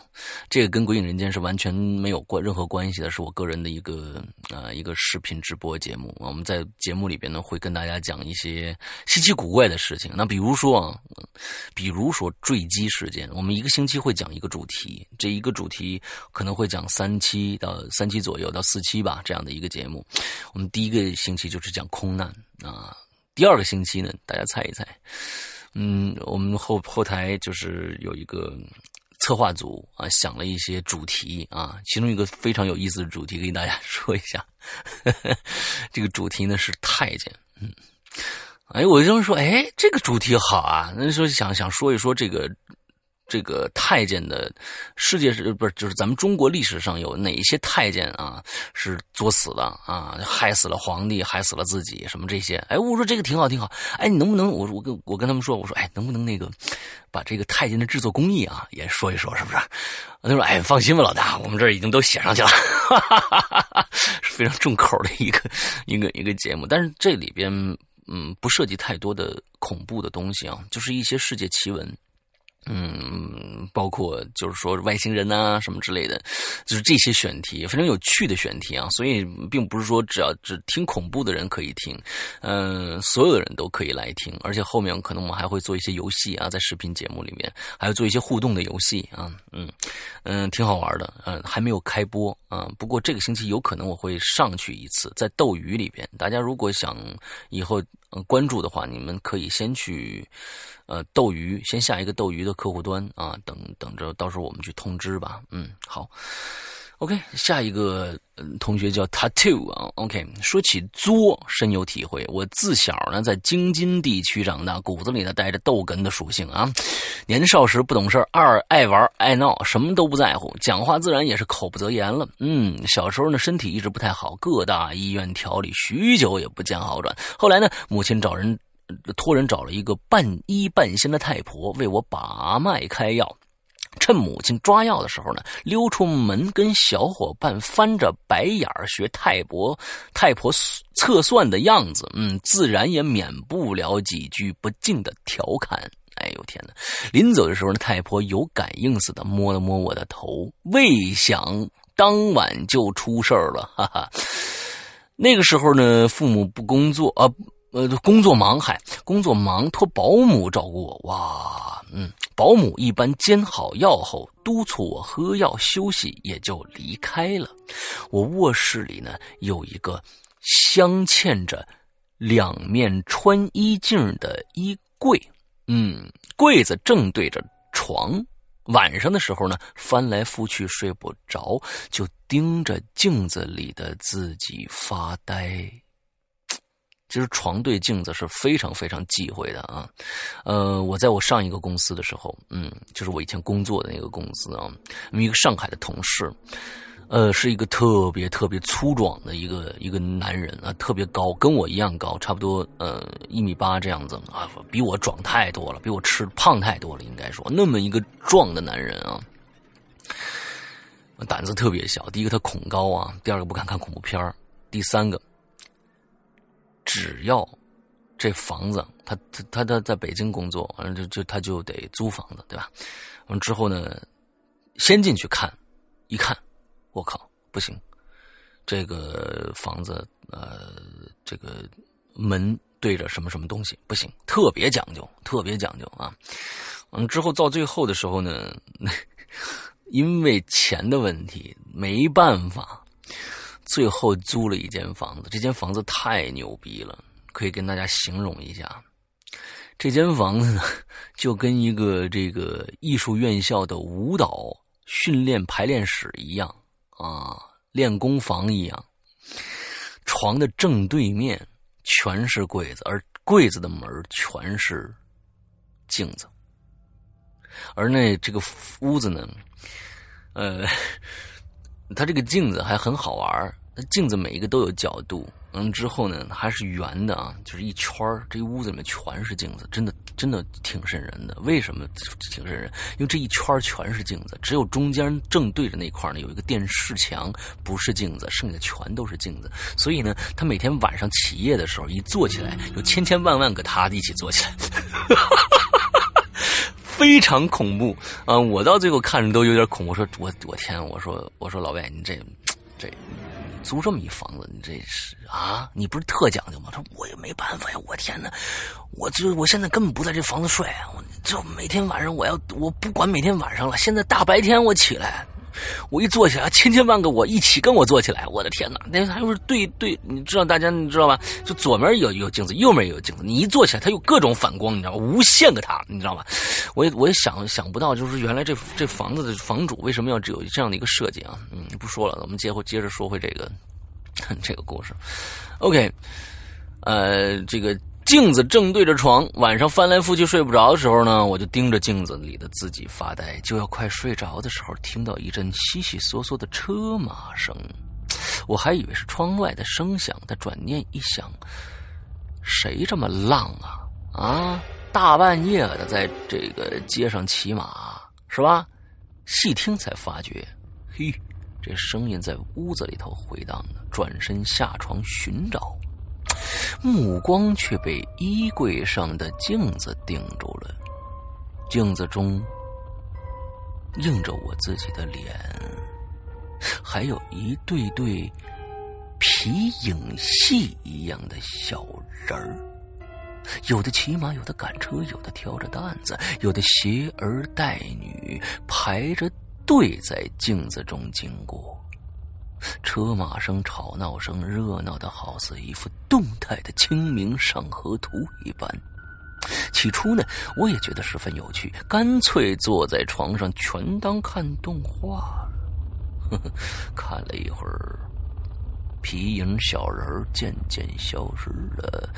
这个跟《鬼影人间》是完全没有关任何关系的，是我个人的一个啊一个视频直播节目。我们在节目里边呢，会跟大家讲一些稀奇古怪的事情。那比如说啊，比如说坠机事件，我们一个星期会讲一个主题，这一个主题可能会讲三期到三期左右到四期吧，这样的一个节目。我们第一个星期就是讲空难。啊，第二个星期呢，大家猜一猜，嗯，我们后后台就是有一个策划组啊，想了一些主题啊，其中一个非常有意思的主题，跟大家说一下。这个主题呢是太监，嗯，哎，我就说，哎，这个主题好啊，那说想想说一说这个。这个太监的世界是不是就是咱们中国历史上有哪些太监啊是作死的啊，害死了皇帝，害死了自己什么这些？哎，我说这个挺好，挺好。哎，你能不能我我跟我跟他们说，我说哎，能不能那个把这个太监的制作工艺啊也说一说，是不是？他说哎，放心吧，老大，我们这儿已经都写上去了，哈哈哈是非常重口的一个一个一个节目。但是这里边嗯不涉及太多的恐怖的东西啊，就是一些世界奇闻。嗯，包括就是说外星人呐什么之类的，就是这些选题非常有趣的选题啊，所以并不是说只要只听恐怖的人可以听，嗯，所有的人都可以来听，而且后面可能我们还会做一些游戏啊，在视频节目里面还要做一些互动的游戏啊，嗯嗯，挺好玩的，嗯，还没有开播啊，不过这个星期有可能我会上去一次，在斗鱼里边，大家如果想以后关注的话，你们可以先去。呃，斗鱼先下一个斗鱼的客户端啊，等等着，到时候我们去通知吧。嗯，好，OK，下一个同学叫 Tattoo 啊，OK，说起作深有体会。我自小呢在京津地区长大，骨子里呢带着逗哏的属性啊。年少时不懂事二爱玩爱闹，什么都不在乎，讲话自然也是口不择言了。嗯，小时候呢身体一直不太好，各大医院调理许久也不见好转。后来呢，母亲找人。托人找了一个半医半仙的太婆为我把脉开药，趁母亲抓药的时候呢，溜出门跟小伙伴翻着白眼儿学太婆太婆测算的样子，嗯，自然也免不了几句不敬的调侃。哎呦天哪！临走的时候呢，太婆有感应似的摸了摸我的头，未想当晚就出事儿了，哈哈。那个时候呢，父母不工作啊。呃，工作忙还工作忙，托保姆照顾我。哇，嗯，保姆一般煎好药后，督促我喝药休息，也就离开了。我卧室里呢，有一个镶嵌着两面穿衣镜的衣柜，嗯，柜子正对着床。晚上的时候呢，翻来覆去睡不着，就盯着镜子里的自己发呆。其实床对镜子是非常非常忌讳的啊，呃，我在我上一个公司的时候，嗯，就是我以前工作的那个公司啊，一个上海的同事，呃，是一个特别特别粗壮的一个一个男人啊，特别高，跟我一样高，差不多呃一米八这样子啊，比我壮太多了，比我吃胖太多了，应该说那么一个壮的男人啊，胆子特别小。第一个他恐高啊，第二个不敢看恐怖片第三个。只要这房子，他他他他在北京工作，完了就就他就得租房子，对吧？完之后呢，先进去看，一看，我靠，不行，这个房子呃，这个门对着什么什么东西不行，特别讲究，特别讲究啊。嗯，之后到最后的时候呢，因为钱的问题，没办法，最后租了一间房子。这间房子太牛逼了，可以跟大家形容一下。这间房子呢，就跟一个这个艺术院校的舞蹈训练排练室一样啊，练功房一样。床的正对面全是柜子，而柜子的门全是镜子。而那这个屋子呢，呃，它这个镜子还很好玩那那镜子每一个都有角度。嗯，之后呢，还是圆的啊，就是一圈这一屋子里面全是镜子，真的真的挺瘆人的。为什么挺瘆人？因为这一圈全是镜子，只有中间正对着那块呢有一个电视墙，不是镜子，剩下全都是镜子。所以呢，他每天晚上起夜的时候，一坐起来，有千千万万个他一起坐起来，非常恐怖啊！我到最后看着都有点恐怖，说我我天，我说我说老外，你这这。租这么一房子，你这是啊？你不是特讲究吗？他说我也没办法呀！我天哪，我就我现在根本不在这房子睡啊！我就每天晚上我要我不管每天晚上了，现在大白天我起来。我一坐起来，千千万个我一起跟我坐起来，我的天哪！那还是对对，你知道大家你知道吧？就左面有有镜子，右面也有镜子，你一坐起来，它有各种反光，你知道吗？无限个它，你知道吧？我也我也想想不到，就是原来这这房子的房主为什么要只有这样的一个设计啊？嗯，不说了，我们接回接着说回这个 这个故事。OK，呃，这个。镜子正对着床，晚上翻来覆去睡不着的时候呢，我就盯着镜子里的自己发呆。就要快睡着的时候，听到一阵悉悉嗦嗦的车马声，我还以为是窗外的声响。但转念一想，谁这么浪啊？啊，大半夜的在这个街上骑马是吧？细听才发觉，嘿，这声音在屋子里头回荡呢。转身下床寻找。目光却被衣柜上的镜子定住了，镜子中映着我自己的脸，还有一对对皮影戏一样的小人儿，有的骑马，有的赶车，有的挑着担子，有的携儿带女，排着队在镜子中经过。车马声、吵闹声，热闹的好似一幅态的《清明上河图》一般。起初呢，我也觉得十分有趣，干脆坐在床上全当看动画了。呵 呵看了一会儿，皮影小人渐渐消失了，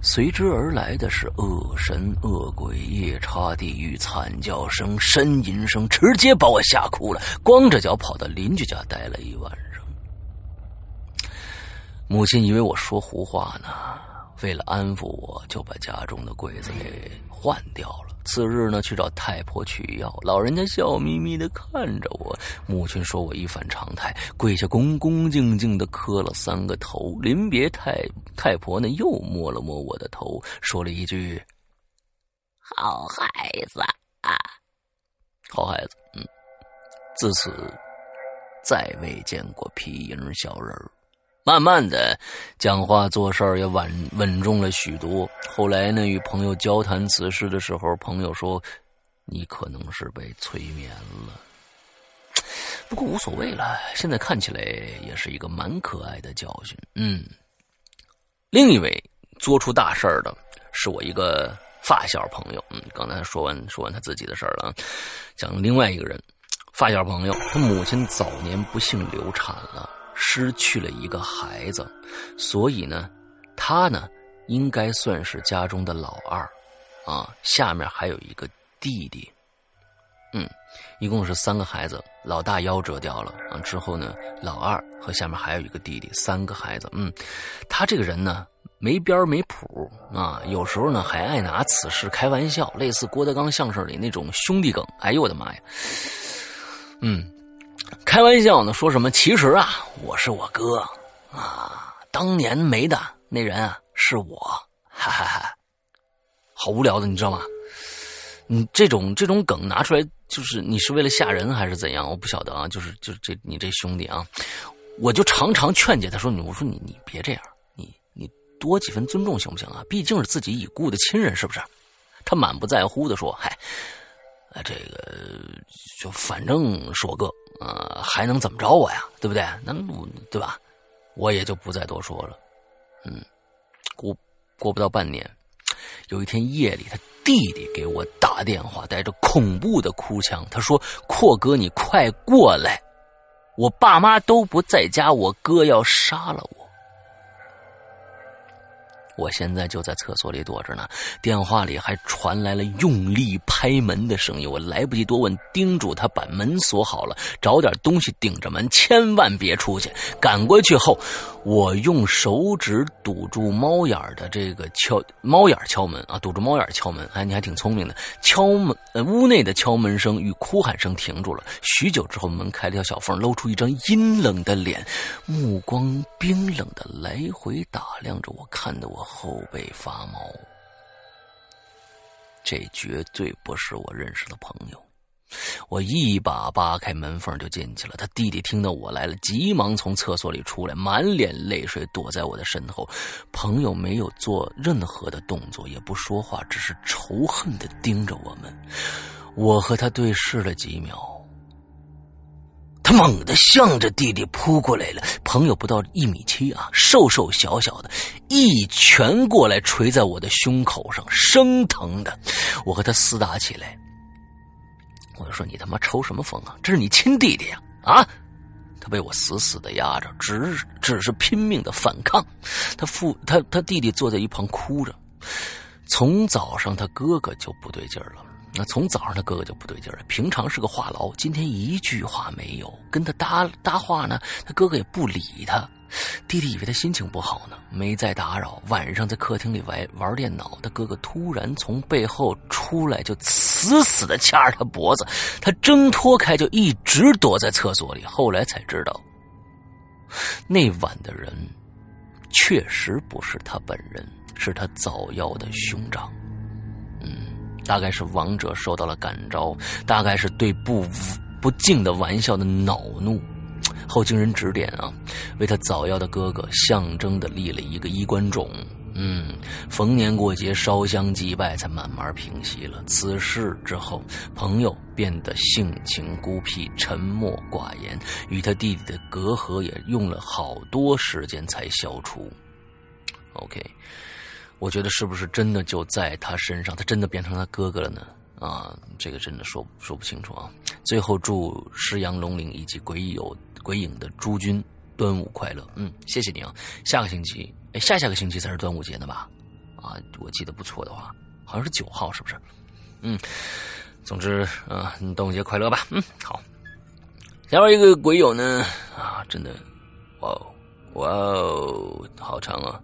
随之而来的是恶神恶鬼、夜叉地狱、惨叫声、呻吟声，直接把我吓哭了，光着脚跑到邻居家待了一晚上。母亲以为我说胡话呢，为了安抚我，就把家中的柜子给换掉了。次日呢，去找太婆取药，老人家笑眯眯的看着我。母亲说我一反常态，跪下恭恭敬敬的磕了三个头。临别，太太婆呢又摸了摸我的头，说了一句：“好孩子啊，好孩子。”嗯，自此再未见过皮影小人儿。慢慢的，讲话做事儿也稳稳重了许多。后来呢，与朋友交谈此事的时候，朋友说：“你可能是被催眠了。”不过无所谓了，现在看起来也是一个蛮可爱的教训。嗯，另一位做出大事儿的是我一个发小朋友。嗯，刚才说完说完他自己的事儿了，讲另外一个人，发小朋友，他母亲早年不幸流产了。失去了一个孩子，所以呢，他呢应该算是家中的老二，啊，下面还有一个弟弟，嗯，一共是三个孩子，老大夭折掉了啊，之后呢，老二和下面还有一个弟弟，三个孩子，嗯，他这个人呢没边没谱啊，有时候呢还爱拿此事开玩笑，类似郭德纲相声里那种兄弟梗，哎呦我的妈呀，嗯。开玩笑呢，说什么？其实啊，我是我哥啊，当年没的那人啊是我，哈哈哈，好无聊的，你知道吗？你这种这种梗拿出来，就是你是为了吓人还是怎样？我不晓得啊，就是就是这你这兄弟啊，我就常常劝解他说你，我说你你别这样，你你多几分尊重行不行啊？毕竟是自己已故的亲人，是不是？他满不在乎的说：“嗨，这个就反正是我哥，呃，还能怎么着我呀？对不对？那对吧？我也就不再多说了。嗯，过过不到半年，有一天夜里，他弟弟给我打电话，带着恐怖的哭腔，他说：‘阔哥，你快过来！’”我爸妈都不在家，我哥要杀了我。我现在就在厕所里躲着呢，电话里还传来了用力拍门的声音。我来不及多问，叮嘱他把门锁好了，找点东西顶着门，千万别出去。赶过去后，我用手指堵住猫眼的这个敲猫眼敲门啊，堵住猫眼敲门。哎，你还挺聪明的。敲门，呃屋内的敲门声与哭喊声停住了。许久之后，门开了条小缝，露出一张阴冷的脸，目光冰冷的来回打量着我，看得我。后背发毛，这绝对不是我认识的朋友。我一把扒开门缝就进去了。他弟弟听到我来了，急忙从厕所里出来，满脸泪水，躲在我的身后。朋友没有做任何的动作，也不说话，只是仇恨的盯着我们。我和他对视了几秒。他猛地向着弟弟扑过来了，朋友不到一米七啊，瘦瘦小小的，一拳过来捶在我的胸口上，生疼的，我和他厮打起来。我就说你他妈抽什么风啊？这是你亲弟弟呀！啊！他被我死死的压着，只只是拼命的反抗。他父他他弟弟坐在一旁哭着。从早上他哥哥就不对劲了。那从早上他哥哥就不对劲儿，平常是个话痨，今天一句话没有，跟他搭搭话呢，他哥哥也不理他。弟弟以为他心情不好呢，没再打扰。晚上在客厅里玩玩电脑，他哥哥突然从背后出来，就死死的掐着他脖子，他挣脱开就一直躲在厕所里。后来才知道，那晚的人确实不是他本人，是他早夭的兄长。大概是王者受到了感召，大概是对不不敬的玩笑的恼怒。后经人指点啊，为他早夭的哥哥象征的立了一个衣冠冢。嗯，逢年过节烧香祭拜，才慢慢平息了。此事之后，朋友变得性情孤僻、沉默寡言，与他弟弟的隔阂也用了好多时间才消除。OK。我觉得是不是真的就在他身上？他真的变成他哥哥了呢？啊，这个真的说说不清楚啊。最后祝石阳龙鳞以及鬼友鬼影的诸君端午快乐。嗯，谢谢你啊。下个星期，哎，下下个星期才是端午节呢吧？啊，我记得不错的话，好像是九号，是不是？嗯，总之啊，端午节快乐吧。嗯，好。下边一个鬼友呢，啊，真的，哇哦，哇哦，好长啊。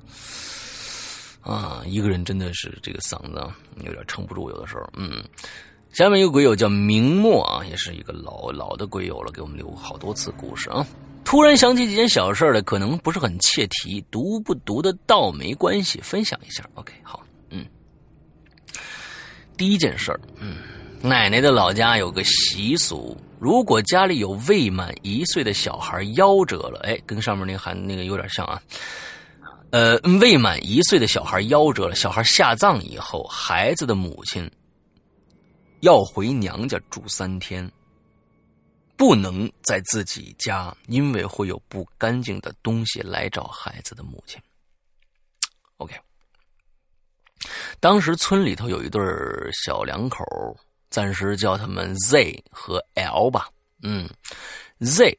啊，一个人真的是这个嗓子有点撑不住，有的时候。嗯，下面一个鬼友叫明末啊，也是一个老老的鬼友了，给我们留好多次故事啊。突然想起几件小事来，可能不是很切题，读不读得到没关系，分享一下。OK，好，嗯，第一件事儿，嗯，奶奶的老家有个习俗，如果家里有未满一岁的小孩夭折了，哎，跟上面那个含那个有点像啊。呃，未满一岁的小孩夭折了，小孩下葬以后，孩子的母亲要回娘家住三天，不能在自己家，因为会有不干净的东西来找孩子的母亲。OK，当时村里头有一对小两口，暂时叫他们 Z 和 L 吧。嗯，Z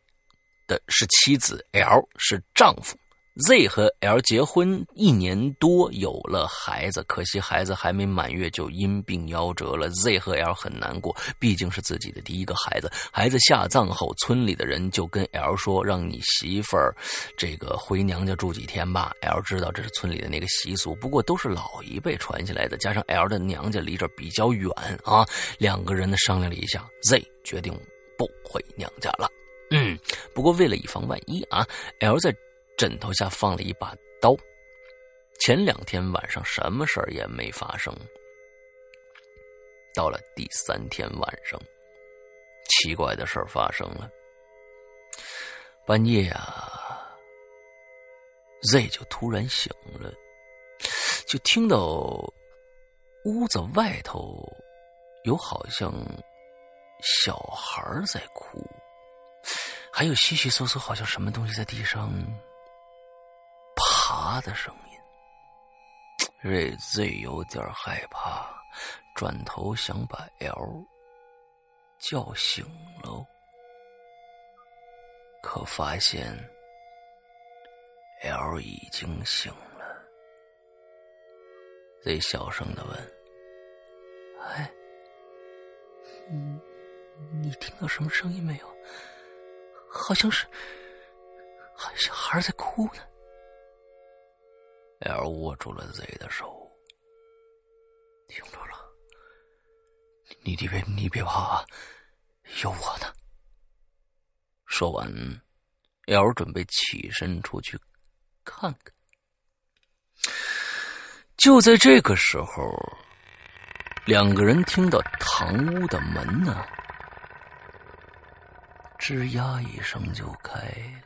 的是妻子，L 是丈夫。Z 和 L 结婚一年多，有了孩子，可惜孩子还没满月就因病夭折了。Z 和 L 很难过，毕竟是自己的第一个孩子。孩子下葬后，村里的人就跟 L 说：“让你媳妇儿这个回娘家住几天吧。”L 知道这是村里的那个习俗，不过都是老一辈传下来的，加上 L 的娘家离这比较远啊，两个人呢商量了一下，Z 决定不回娘家了。嗯，不过为了以防万一啊，L 在。枕头下放了一把刀。前两天晚上什么事儿也没发生。到了第三天晚上，奇怪的事儿发生了。半夜啊，Z 就突然醒了，就听到屋子外头有好像小孩在哭，还有稀稀嗦嗦，好像什么东西在地上爬的声音。瑞 Z 有点害怕，转头想把 L 叫醒喽，可发现 L 已经醒了。Z 小声的问：“哎，你你听到什么声音没有？好像是，好像小孩在哭呢。” L 握住了 Z 的手，听住了，你你别你别怕，有我呢。说完，L 准备起身出去看看。就在这个时候，两个人听到堂屋的门呢，吱呀一声就开了。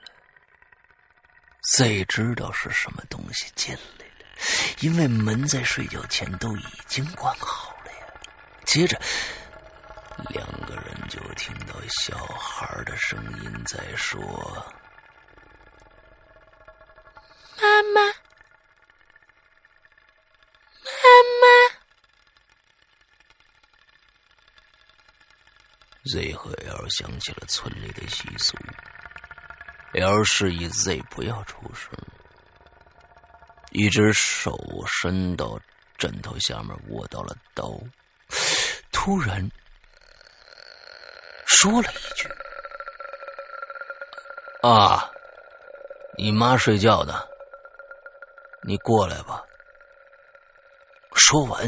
Z 知道是什么东西进来了，因为门在睡觉前都已经关好了呀。接着，两个人就听到小孩的声音在说：“妈妈，妈妈。”Z 和 L 想起了村里的习俗。L 示意 Z 不要出声，一只手伸到枕头下面握到了刀，突然说了一句：“啊，你妈睡觉呢，你过来吧。”说完，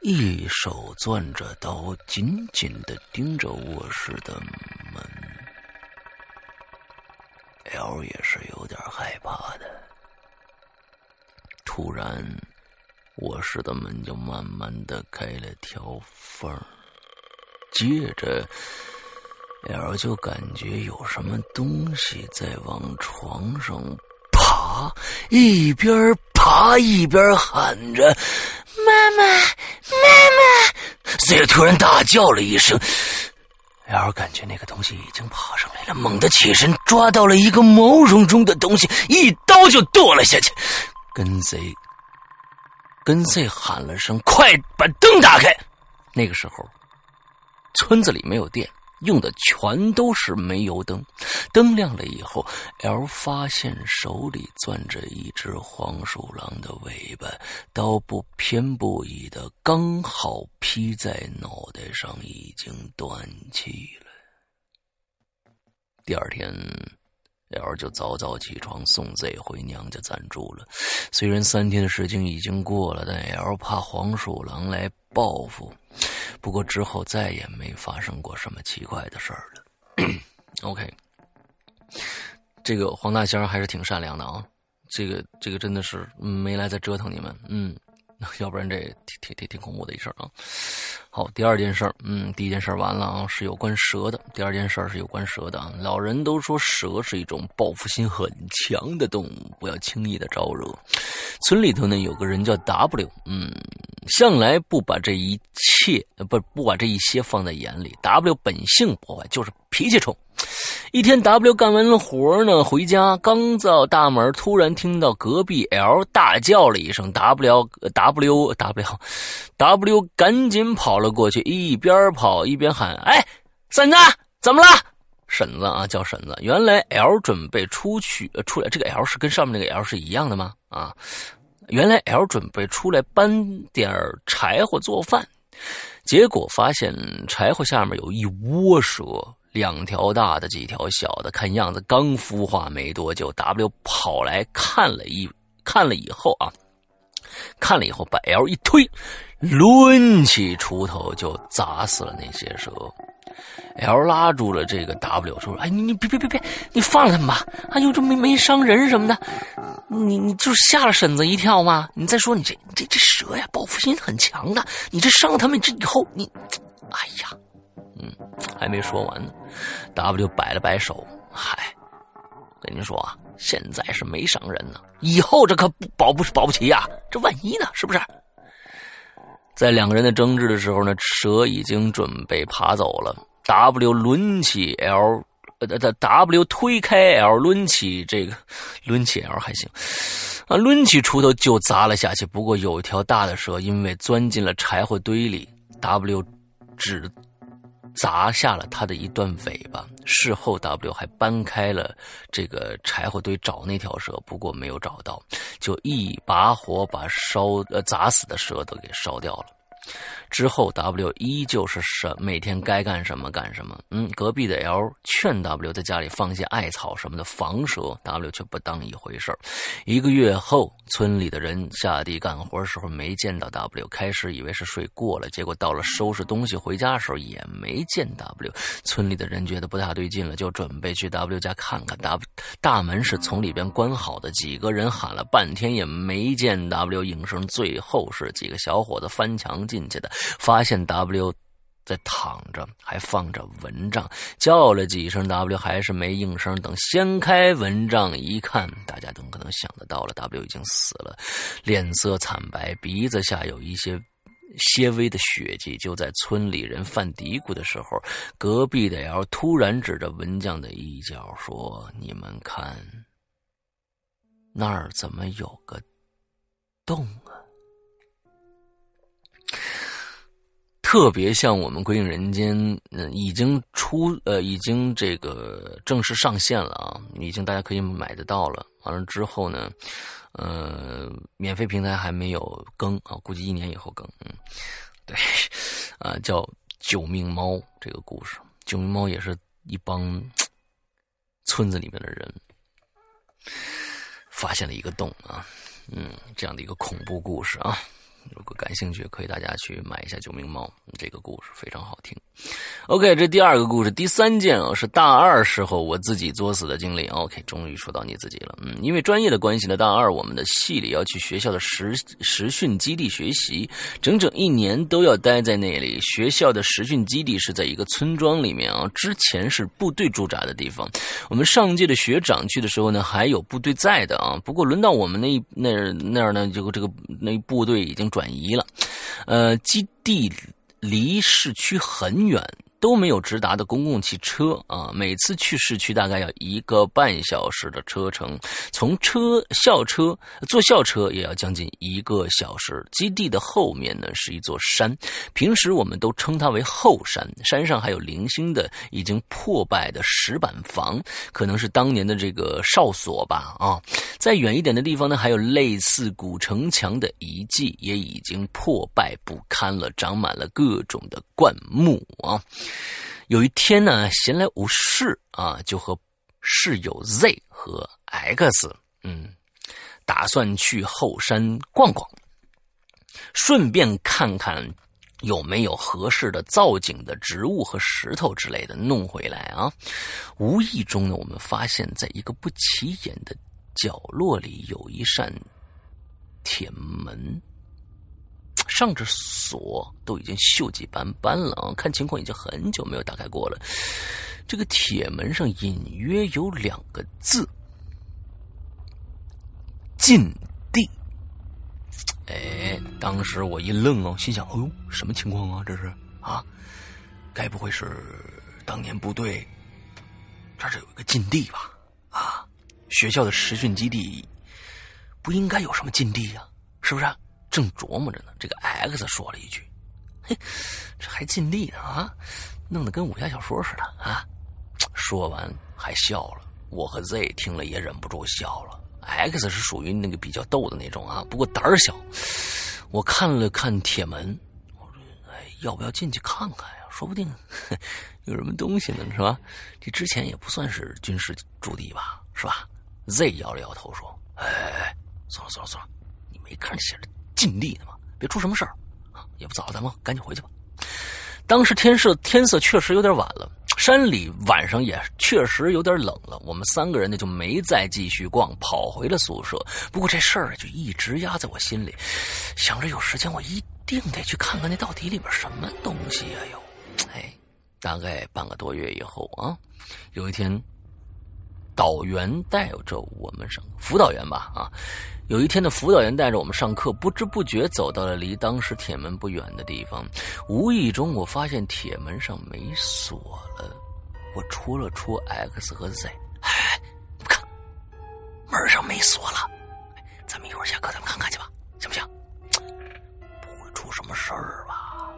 一手攥着刀，紧紧的盯着卧室的门。L 也是有点害怕的。突然，卧室的门就慢慢的开了条缝接着，L 就感觉有什么东西在往床上爬，一边爬一边喊着：“妈妈，妈妈！” Z 突然大叫了一声。L 感觉那个东西已经爬上来了，猛地起身，抓到了一个毛茸茸的东西，一刀就剁了下去。跟贼跟贼喊了声：“快把灯打开！”那个时候，村子里没有电，用的全都是煤油灯。灯亮了以后，L 发现手里攥着一只黄鼠狼的尾巴，刀不偏不倚的刚好劈在脑袋上，已经断气了。第二天，L 就早早起床送 Z 回娘家暂住了。虽然三天的时间已经过了，但 L 怕黄鼠狼来报复。不过之后再也没发生过什么奇怪的事儿了。OK，这个黄大仙还是挺善良的啊，这个这个真的是没来再折腾你们，嗯，要不然这挺挺挺挺恐怖的一事啊。好，第二件事儿，嗯，第一件事儿完了啊，是有关蛇的。第二件事儿是有关蛇的啊。老人都说蛇是一种报复心很强的动物，不要轻易的招惹。村里头呢有个人叫 W，嗯，向来不把这一切不不把这一些放在眼里。W 本性破坏，就是脾气冲。一天，W 干完了活呢，回家刚到大门，突然听到隔壁 L 大叫了一声：“W W W W！” 赶紧跑了过去，一边跑一边喊：“哎，婶子，怎么了？”婶子啊，叫婶子。原来 L 准备出去，出来。这个 L 是跟上面那个 L 是一样的吗？啊，原来 L 准备出来搬点柴火做饭，结果发现柴火下面有一窝蛇。两条大的，几条小的，看样子刚孵化没多久。W 跑来看了一看了以后啊，看了以后把 L 一推，抡起锄头就砸死了那些蛇。L 拉住了这个 W，说：“哎，你你别别别别，你放了他们吧！哎呦，这没没伤人什么的，你你就吓了婶子一跳嘛。你再说你这这这蛇呀，报复心很强的，你这伤了他们这以后你，哎呀。”还没说完呢，W 摆了摆手，嗨，跟您说啊，现在是没伤人呢，以后这可保不保不齐呀，这万一呢？是不是？在两个人的争执的时候呢，蛇已经准备爬走了。W 抡起 L，呃，的 W 推开 L，抡起这个，抡起 L 还行，啊，抡起锄头就砸了下去。不过有一条大的蛇因为钻进了柴火堆里，W 只砸下了他的一段尾巴。事后 W 还搬开了这个柴火堆找那条蛇，不过没有找到，就一把火把烧呃砸死的蛇都给烧掉了。之后，W 依旧是什每天该干什么干什么。嗯，隔壁的 L 劝 W 在家里放些艾草什么的防蛇，W 却不当一回事一个月后，村里的人下地干活时候没见到 W，开始以为是睡过了，结果到了收拾东西回家的时候也没见 W。村里的人觉得不大对劲了，就准备去 W 家看看。W 大门是从里边关好的，几个人喊了半天也没见 W 应声，最后是几个小伙子翻墙进进去的。发现 W 在躺着，还放着蚊帐，叫了几声 W 还是没应声。等掀开蚊帐一看，大家都可能想得到了，W 已经死了，脸色惨白，鼻子下有一些些微的血迹。就在村里人犯嘀咕的时候，隔壁的 L 突然指着蚊帐的一角说：“你们看，那儿怎么有个洞啊？”特别像我们《鬼影人间》，嗯，已经出，呃，已经这个正式上线了啊，已经大家可以买得到了。完了之后呢，呃，免费平台还没有更啊，估计一年以后更。嗯，对，啊，叫《救命猫》这个故事，《救命猫》也是一帮村子里面的人发现了一个洞啊，嗯，这样的一个恐怖故事啊。如果感兴趣，可以大家去买一下《救命猫》这个故事，非常好听。OK，这第二个故事，第三件啊，是大二时候我自己作死的经历。OK，终于说到你自己了。嗯，因为专业的关系呢，大二我们的系里要去学校的实实训基地学习，整整一年都要待在那里。学校的实训基地是在一个村庄里面啊，之前是部队驻扎的地方。我们上届的学长去的时候呢，还有部队在的啊。不过轮到我们那那那儿呢，就这个那部队已经转移了，呃，基地离市区很远。都没有直达的公共汽车啊！每次去市区大概要一个半小时的车程，从车校车坐校车也要将近一个小时。基地的后面呢是一座山，平时我们都称它为后山。山上还有零星的已经破败的石板房，可能是当年的这个哨所吧啊！再远一点的地方呢，还有类似古城墙的遗迹，也已经破败不堪了，长满了各种的灌木啊。有一天呢，闲来无事啊，就和室友 Z 和 X，嗯，打算去后山逛逛，顺便看看有没有合适的造景的植物和石头之类的弄回来啊。无意中呢，我们发现在一个不起眼的角落里有一扇铁门。上着锁，都已经锈迹斑斑了啊！看情况已经很久没有打开过了。这个铁门上隐约有两个字：“禁地。”哎，当时我一愣哦，心想：“哦呦，什么情况啊？这是啊？该不会是当年部队这儿有一个禁地吧？啊，学校的实训基地不应该有什么禁地呀？是不是？”正琢磨着呢，这个 X 说了一句：“嘿，这还尽力呢啊，弄得跟武侠小说似的啊！”说完还笑了。我和 Z 听了也忍不住笑了。X 是属于那个比较逗的那种啊，不过胆儿小。我看了看铁门，我说：“哎，要不要进去看看呀？说不定 有什么东西呢，是吧？这之前也不算是军事驻地吧，是吧？”Z 摇了摇头说：“哎，算了算了算了，你没看写着。”尽力的嘛，别出什么事儿！也不早了，咱们赶紧回去吧。当时天色天色确实有点晚了，山里晚上也确实有点冷了。我们三个人呢就没再继续逛，跑回了宿舍。不过这事儿就一直压在我心里，想着有时间我一定得去看看那到底里边什么东西呀！哟，哎，大概半个多月以后啊，有一天导员带着我们上辅导员吧啊。有一天的辅导员带着我们上课，不知不觉走到了离当时铁门不远的地方。无意中，我发现铁门上没锁了。我戳了戳 X 和 Z，哎，你们看，门上没锁了。咱们一会儿下课，咱们看看去吧，行不行？不会出什么事儿吧？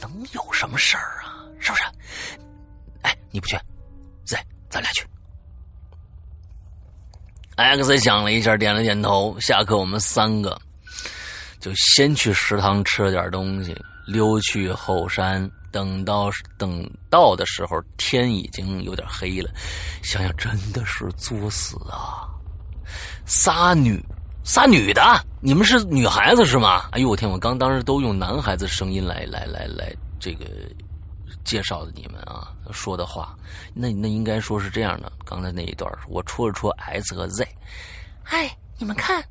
能有什么事儿啊？是不是？哎，你不去，Z，咱俩去。X 想了一下，点了点头。下课，我们三个就先去食堂吃了点东西，溜去后山。等到等到的时候，天已经有点黑了。想想真的是作死啊！仨女，仨女的，你们是女孩子是吗？哎呦我天！我刚当时都用男孩子声音来来来来这个介绍的你们啊，说的话，那那应该说是这样的。刚才那一段，我戳了戳 S 和 Z，哎，你们看。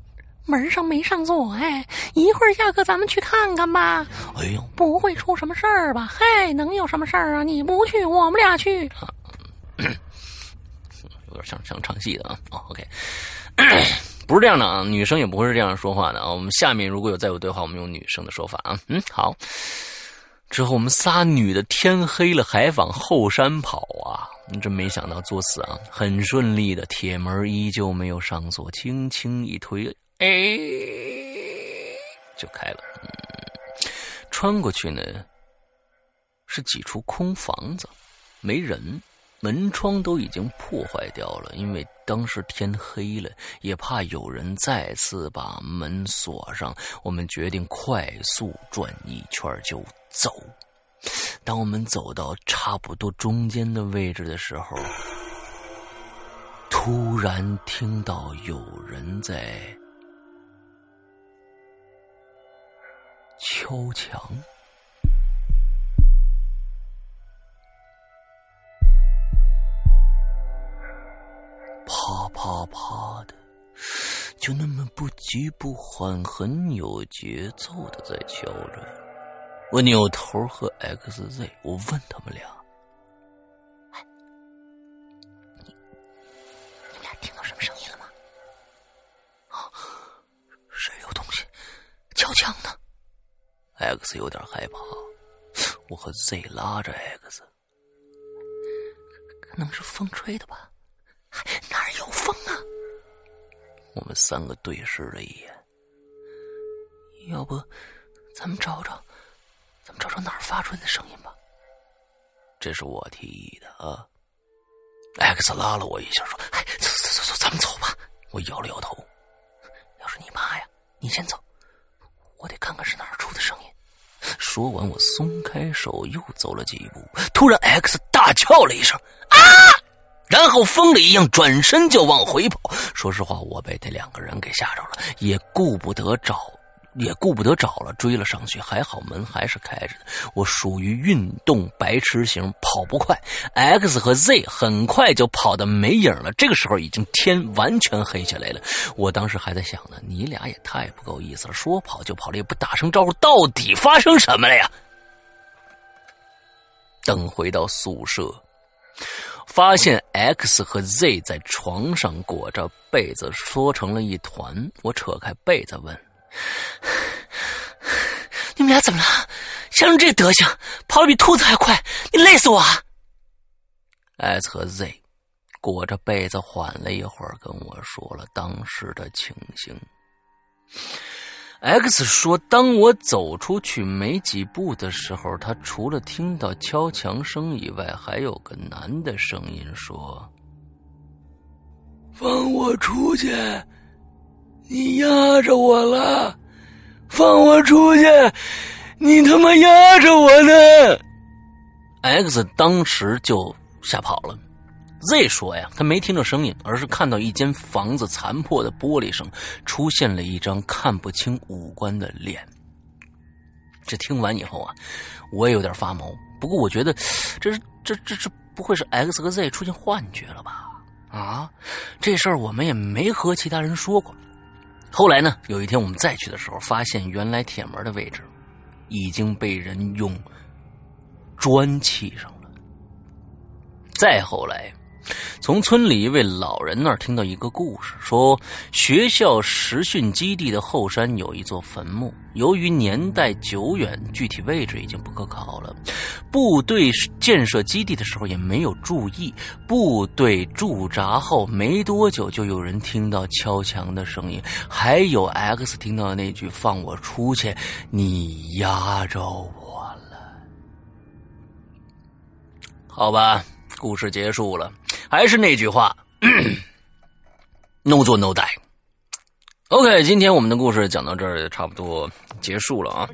门上没上锁哎，一会儿下课咱们去看看吧。哎呦，不会出什么事儿吧？嗨，能有什么事儿啊？你不去，我们俩去。有点像像唱戏的啊。哦，OK，不是这样的啊，女生也不会是这样说话的啊。我们下面如果有再有对话，我们用女生的说法啊。嗯，好。之后我们仨女的天黑了还往后山跑啊，真没想到作死啊！很顺利的，铁门依旧没有上锁，轻轻一推。哎，就开了。嗯，穿过去呢，是几处空房子，没人，门窗都已经破坏掉了。因为当时天黑了，也怕有人再次把门锁上，我们决定快速转一圈就走。当我们走到差不多中间的位置的时候，突然听到有人在。敲墙，啪啪啪的，就那么不急不缓、很有节奏的在敲着。我扭头和 X、Z，我问他们俩：“你你们俩听到什么声音了吗？”啊，谁有东西敲墙呢？X 有点害怕，我和 Z 拉着 X，可能是风吹的吧？哪儿有风啊？我们三个对视了一眼，要不咱们找找，咱们找找哪儿发出来的声音吧？这是我提议的啊。X 拉了我一下，说：“哎，走走走走，咱们走吧。”我摇了摇头。要是你妈呀，你先走，我得看看是哪儿出的声音。说完，我松开手，又走了几步。突然，X 大叫了一声“啊”，然后疯了一样转身就往回跑。说实话，我被这两个人给吓着了，也顾不得找。也顾不得找了，追了上去。还好门还是开着的。我属于运动白痴型，跑不快。X 和 Z 很快就跑得没影了。这个时候已经天完全黑下来了。我当时还在想呢，你俩也太不够意思了，说跑就跑了，也不打声招呼，到底发生什么了呀？等回到宿舍，发现 X 和 Z 在床上裹着被子缩成了一团。我扯开被子问。你们俩怎么了？吓成这德行，跑的比兔子还快！你累死我！S 和 Z 裹着被子缓了一会儿，跟我说了当时的情形。X 说，当我走出去没几步的时候，他除了听到敲墙声以外，还有个男的声音说：“放我出去！”你压着我了，放我出去！你他妈压着我呢！X 当时就吓跑了。Z 说呀，他没听着声音，而是看到一间房子残破的玻璃上出现了一张看不清五官的脸。这听完以后啊，我也有点发毛。不过我觉得，这这这这不会是 X 和 Z 出现幻觉了吧？啊，这事儿我们也没和其他人说过。后来呢？有一天我们再去的时候，发现原来铁门的位置已经被人用砖砌上了。再后来，从村里一位老人那儿听到一个故事，说学校实训基地的后山有一座坟墓，由于年代久远，具体位置已经不可考了。部队建设基地的时候也没有注意，部队驻扎后没多久，就有人听到敲墙的声音，还有 X 听到的那句“放我出去，你压着我了”。好吧，故事结束了。还是那句话，no 做 no die。OK，今天我们的故事讲到这儿也，差不多结束了啊。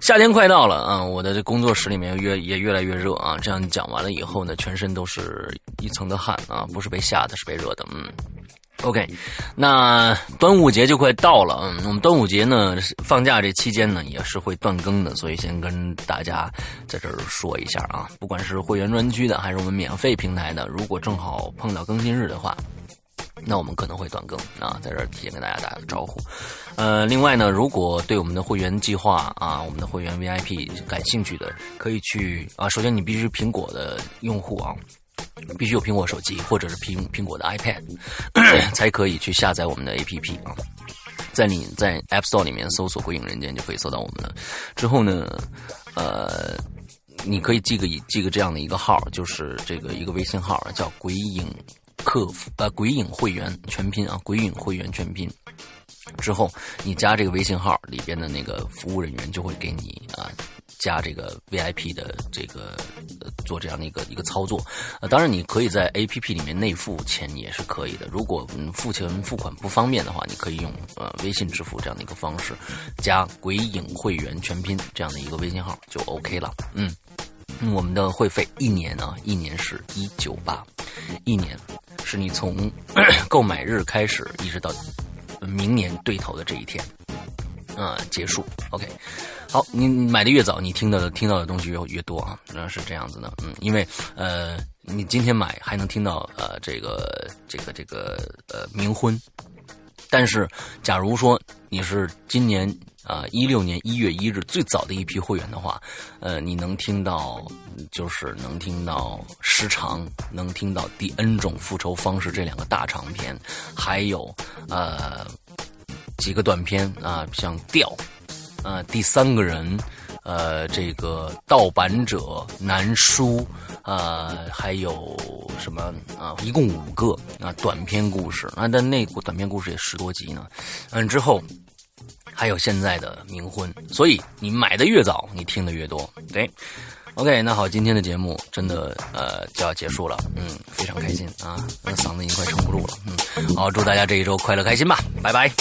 夏天快到了啊，我的这工作室里面越也越来越热啊。这样讲完了以后呢，全身都是一层的汗啊，不是被吓的，是被热的。嗯，OK，那端午节就快到了，嗯，我们端午节呢放假这期间呢也是会断更的，所以先跟大家在这儿说一下啊，不管是会员专区的还是我们免费平台的，如果正好碰到更新日的话。那我们可能会断更啊，在这儿提前跟大家打个招呼。呃，另外呢，如果对我们的会员计划啊，我们的会员 VIP 感兴趣的，可以去啊。首先，你必须是苹果的用户啊，必须有苹果手机或者是苹苹果的 iPad，才可以去下载我们的 APP 啊。在你在 App Store 里面搜索“鬼影人间”就可以搜到我们了。之后呢，呃，你可以记个记个这样的一个号，就是这个一个微信号叫“鬼影”。客服呃，鬼影会员全拼啊，鬼影会员全拼。之后你加这个微信号里边的那个服务人员就会给你啊加这个 VIP 的这个做这样的一个一个操作。呃，当然你可以在 APP 里面内付钱也是可以的。如果嗯付钱付款不方便的话，你可以用呃微信支付这样的一个方式，加鬼影会员全拼这样的一个微信号就 OK 了。嗯，我们的会费一年啊，一年是一九八，一年。是你从 购买日开始，一直到明年对头的这一天，啊，结束。OK，好，你买的越早，你听到的听到的东西越越多啊，那是这样子的。嗯，因为呃，你今天买还能听到呃这个这个这个呃冥婚，但是假如说你是今年。啊，一六年一月一日最早的一批会员的话，呃，你能听到，就是能听到《时长》，能听到《第 N 种复仇方式》这两个大长篇，还有呃几个短片啊，像《调》，呃，第三个人，呃，这个盗版者南书，啊，还有什么啊？一共五个啊短篇故事啊，但那短篇故事也十多集呢。嗯，之后。还有现在的冥婚，所以你买的越早，你听的越多。对，OK，那好，今天的节目真的呃就要结束了，嗯，非常开心啊，那嗓子已经快撑不住了，嗯，好，祝大家这一周快乐开心吧，拜拜。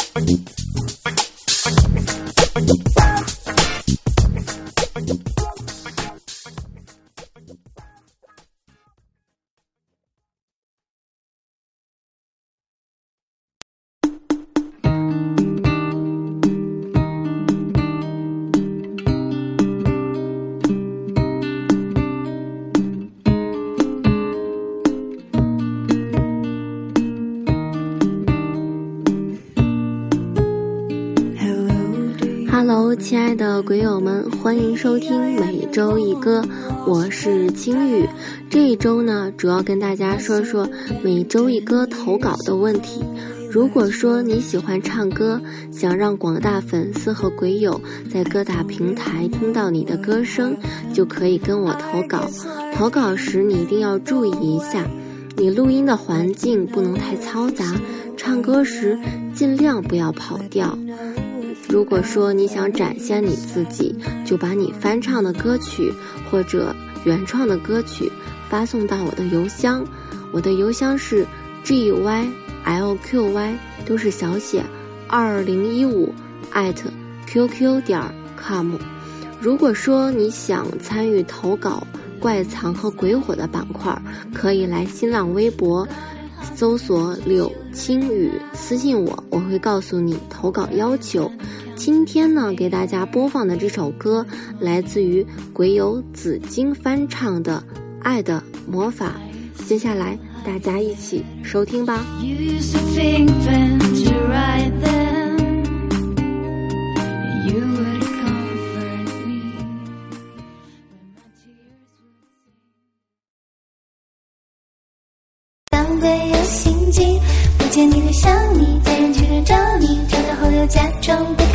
欢迎收听每周一歌，我是青雨。这一周呢，主要跟大家说说每周一歌投稿的问题。如果说你喜欢唱歌，想让广大粉丝和鬼友在各大平台听到你的歌声，就可以跟我投稿。投稿时你一定要注意一下，你录音的环境不能太嘈杂，唱歌时尽量不要跑调。如果说你想展现你自己，就把你翻唱的歌曲或者原创的歌曲发送到我的邮箱，我的邮箱是 g y l q y 都是小写，二零一五艾特 qq 点 com。如果说你想参与投稿怪藏和鬼火的板块，可以来新浪微博搜索柳青雨私信我，我会告诉你投稿要求。今天呢，给大家播放的这首歌来自于鬼友紫金翻唱的《爱的魔法》，接下来大家一起收听吧。假装不见你，很想你，在人群中找你，找到后又假装不。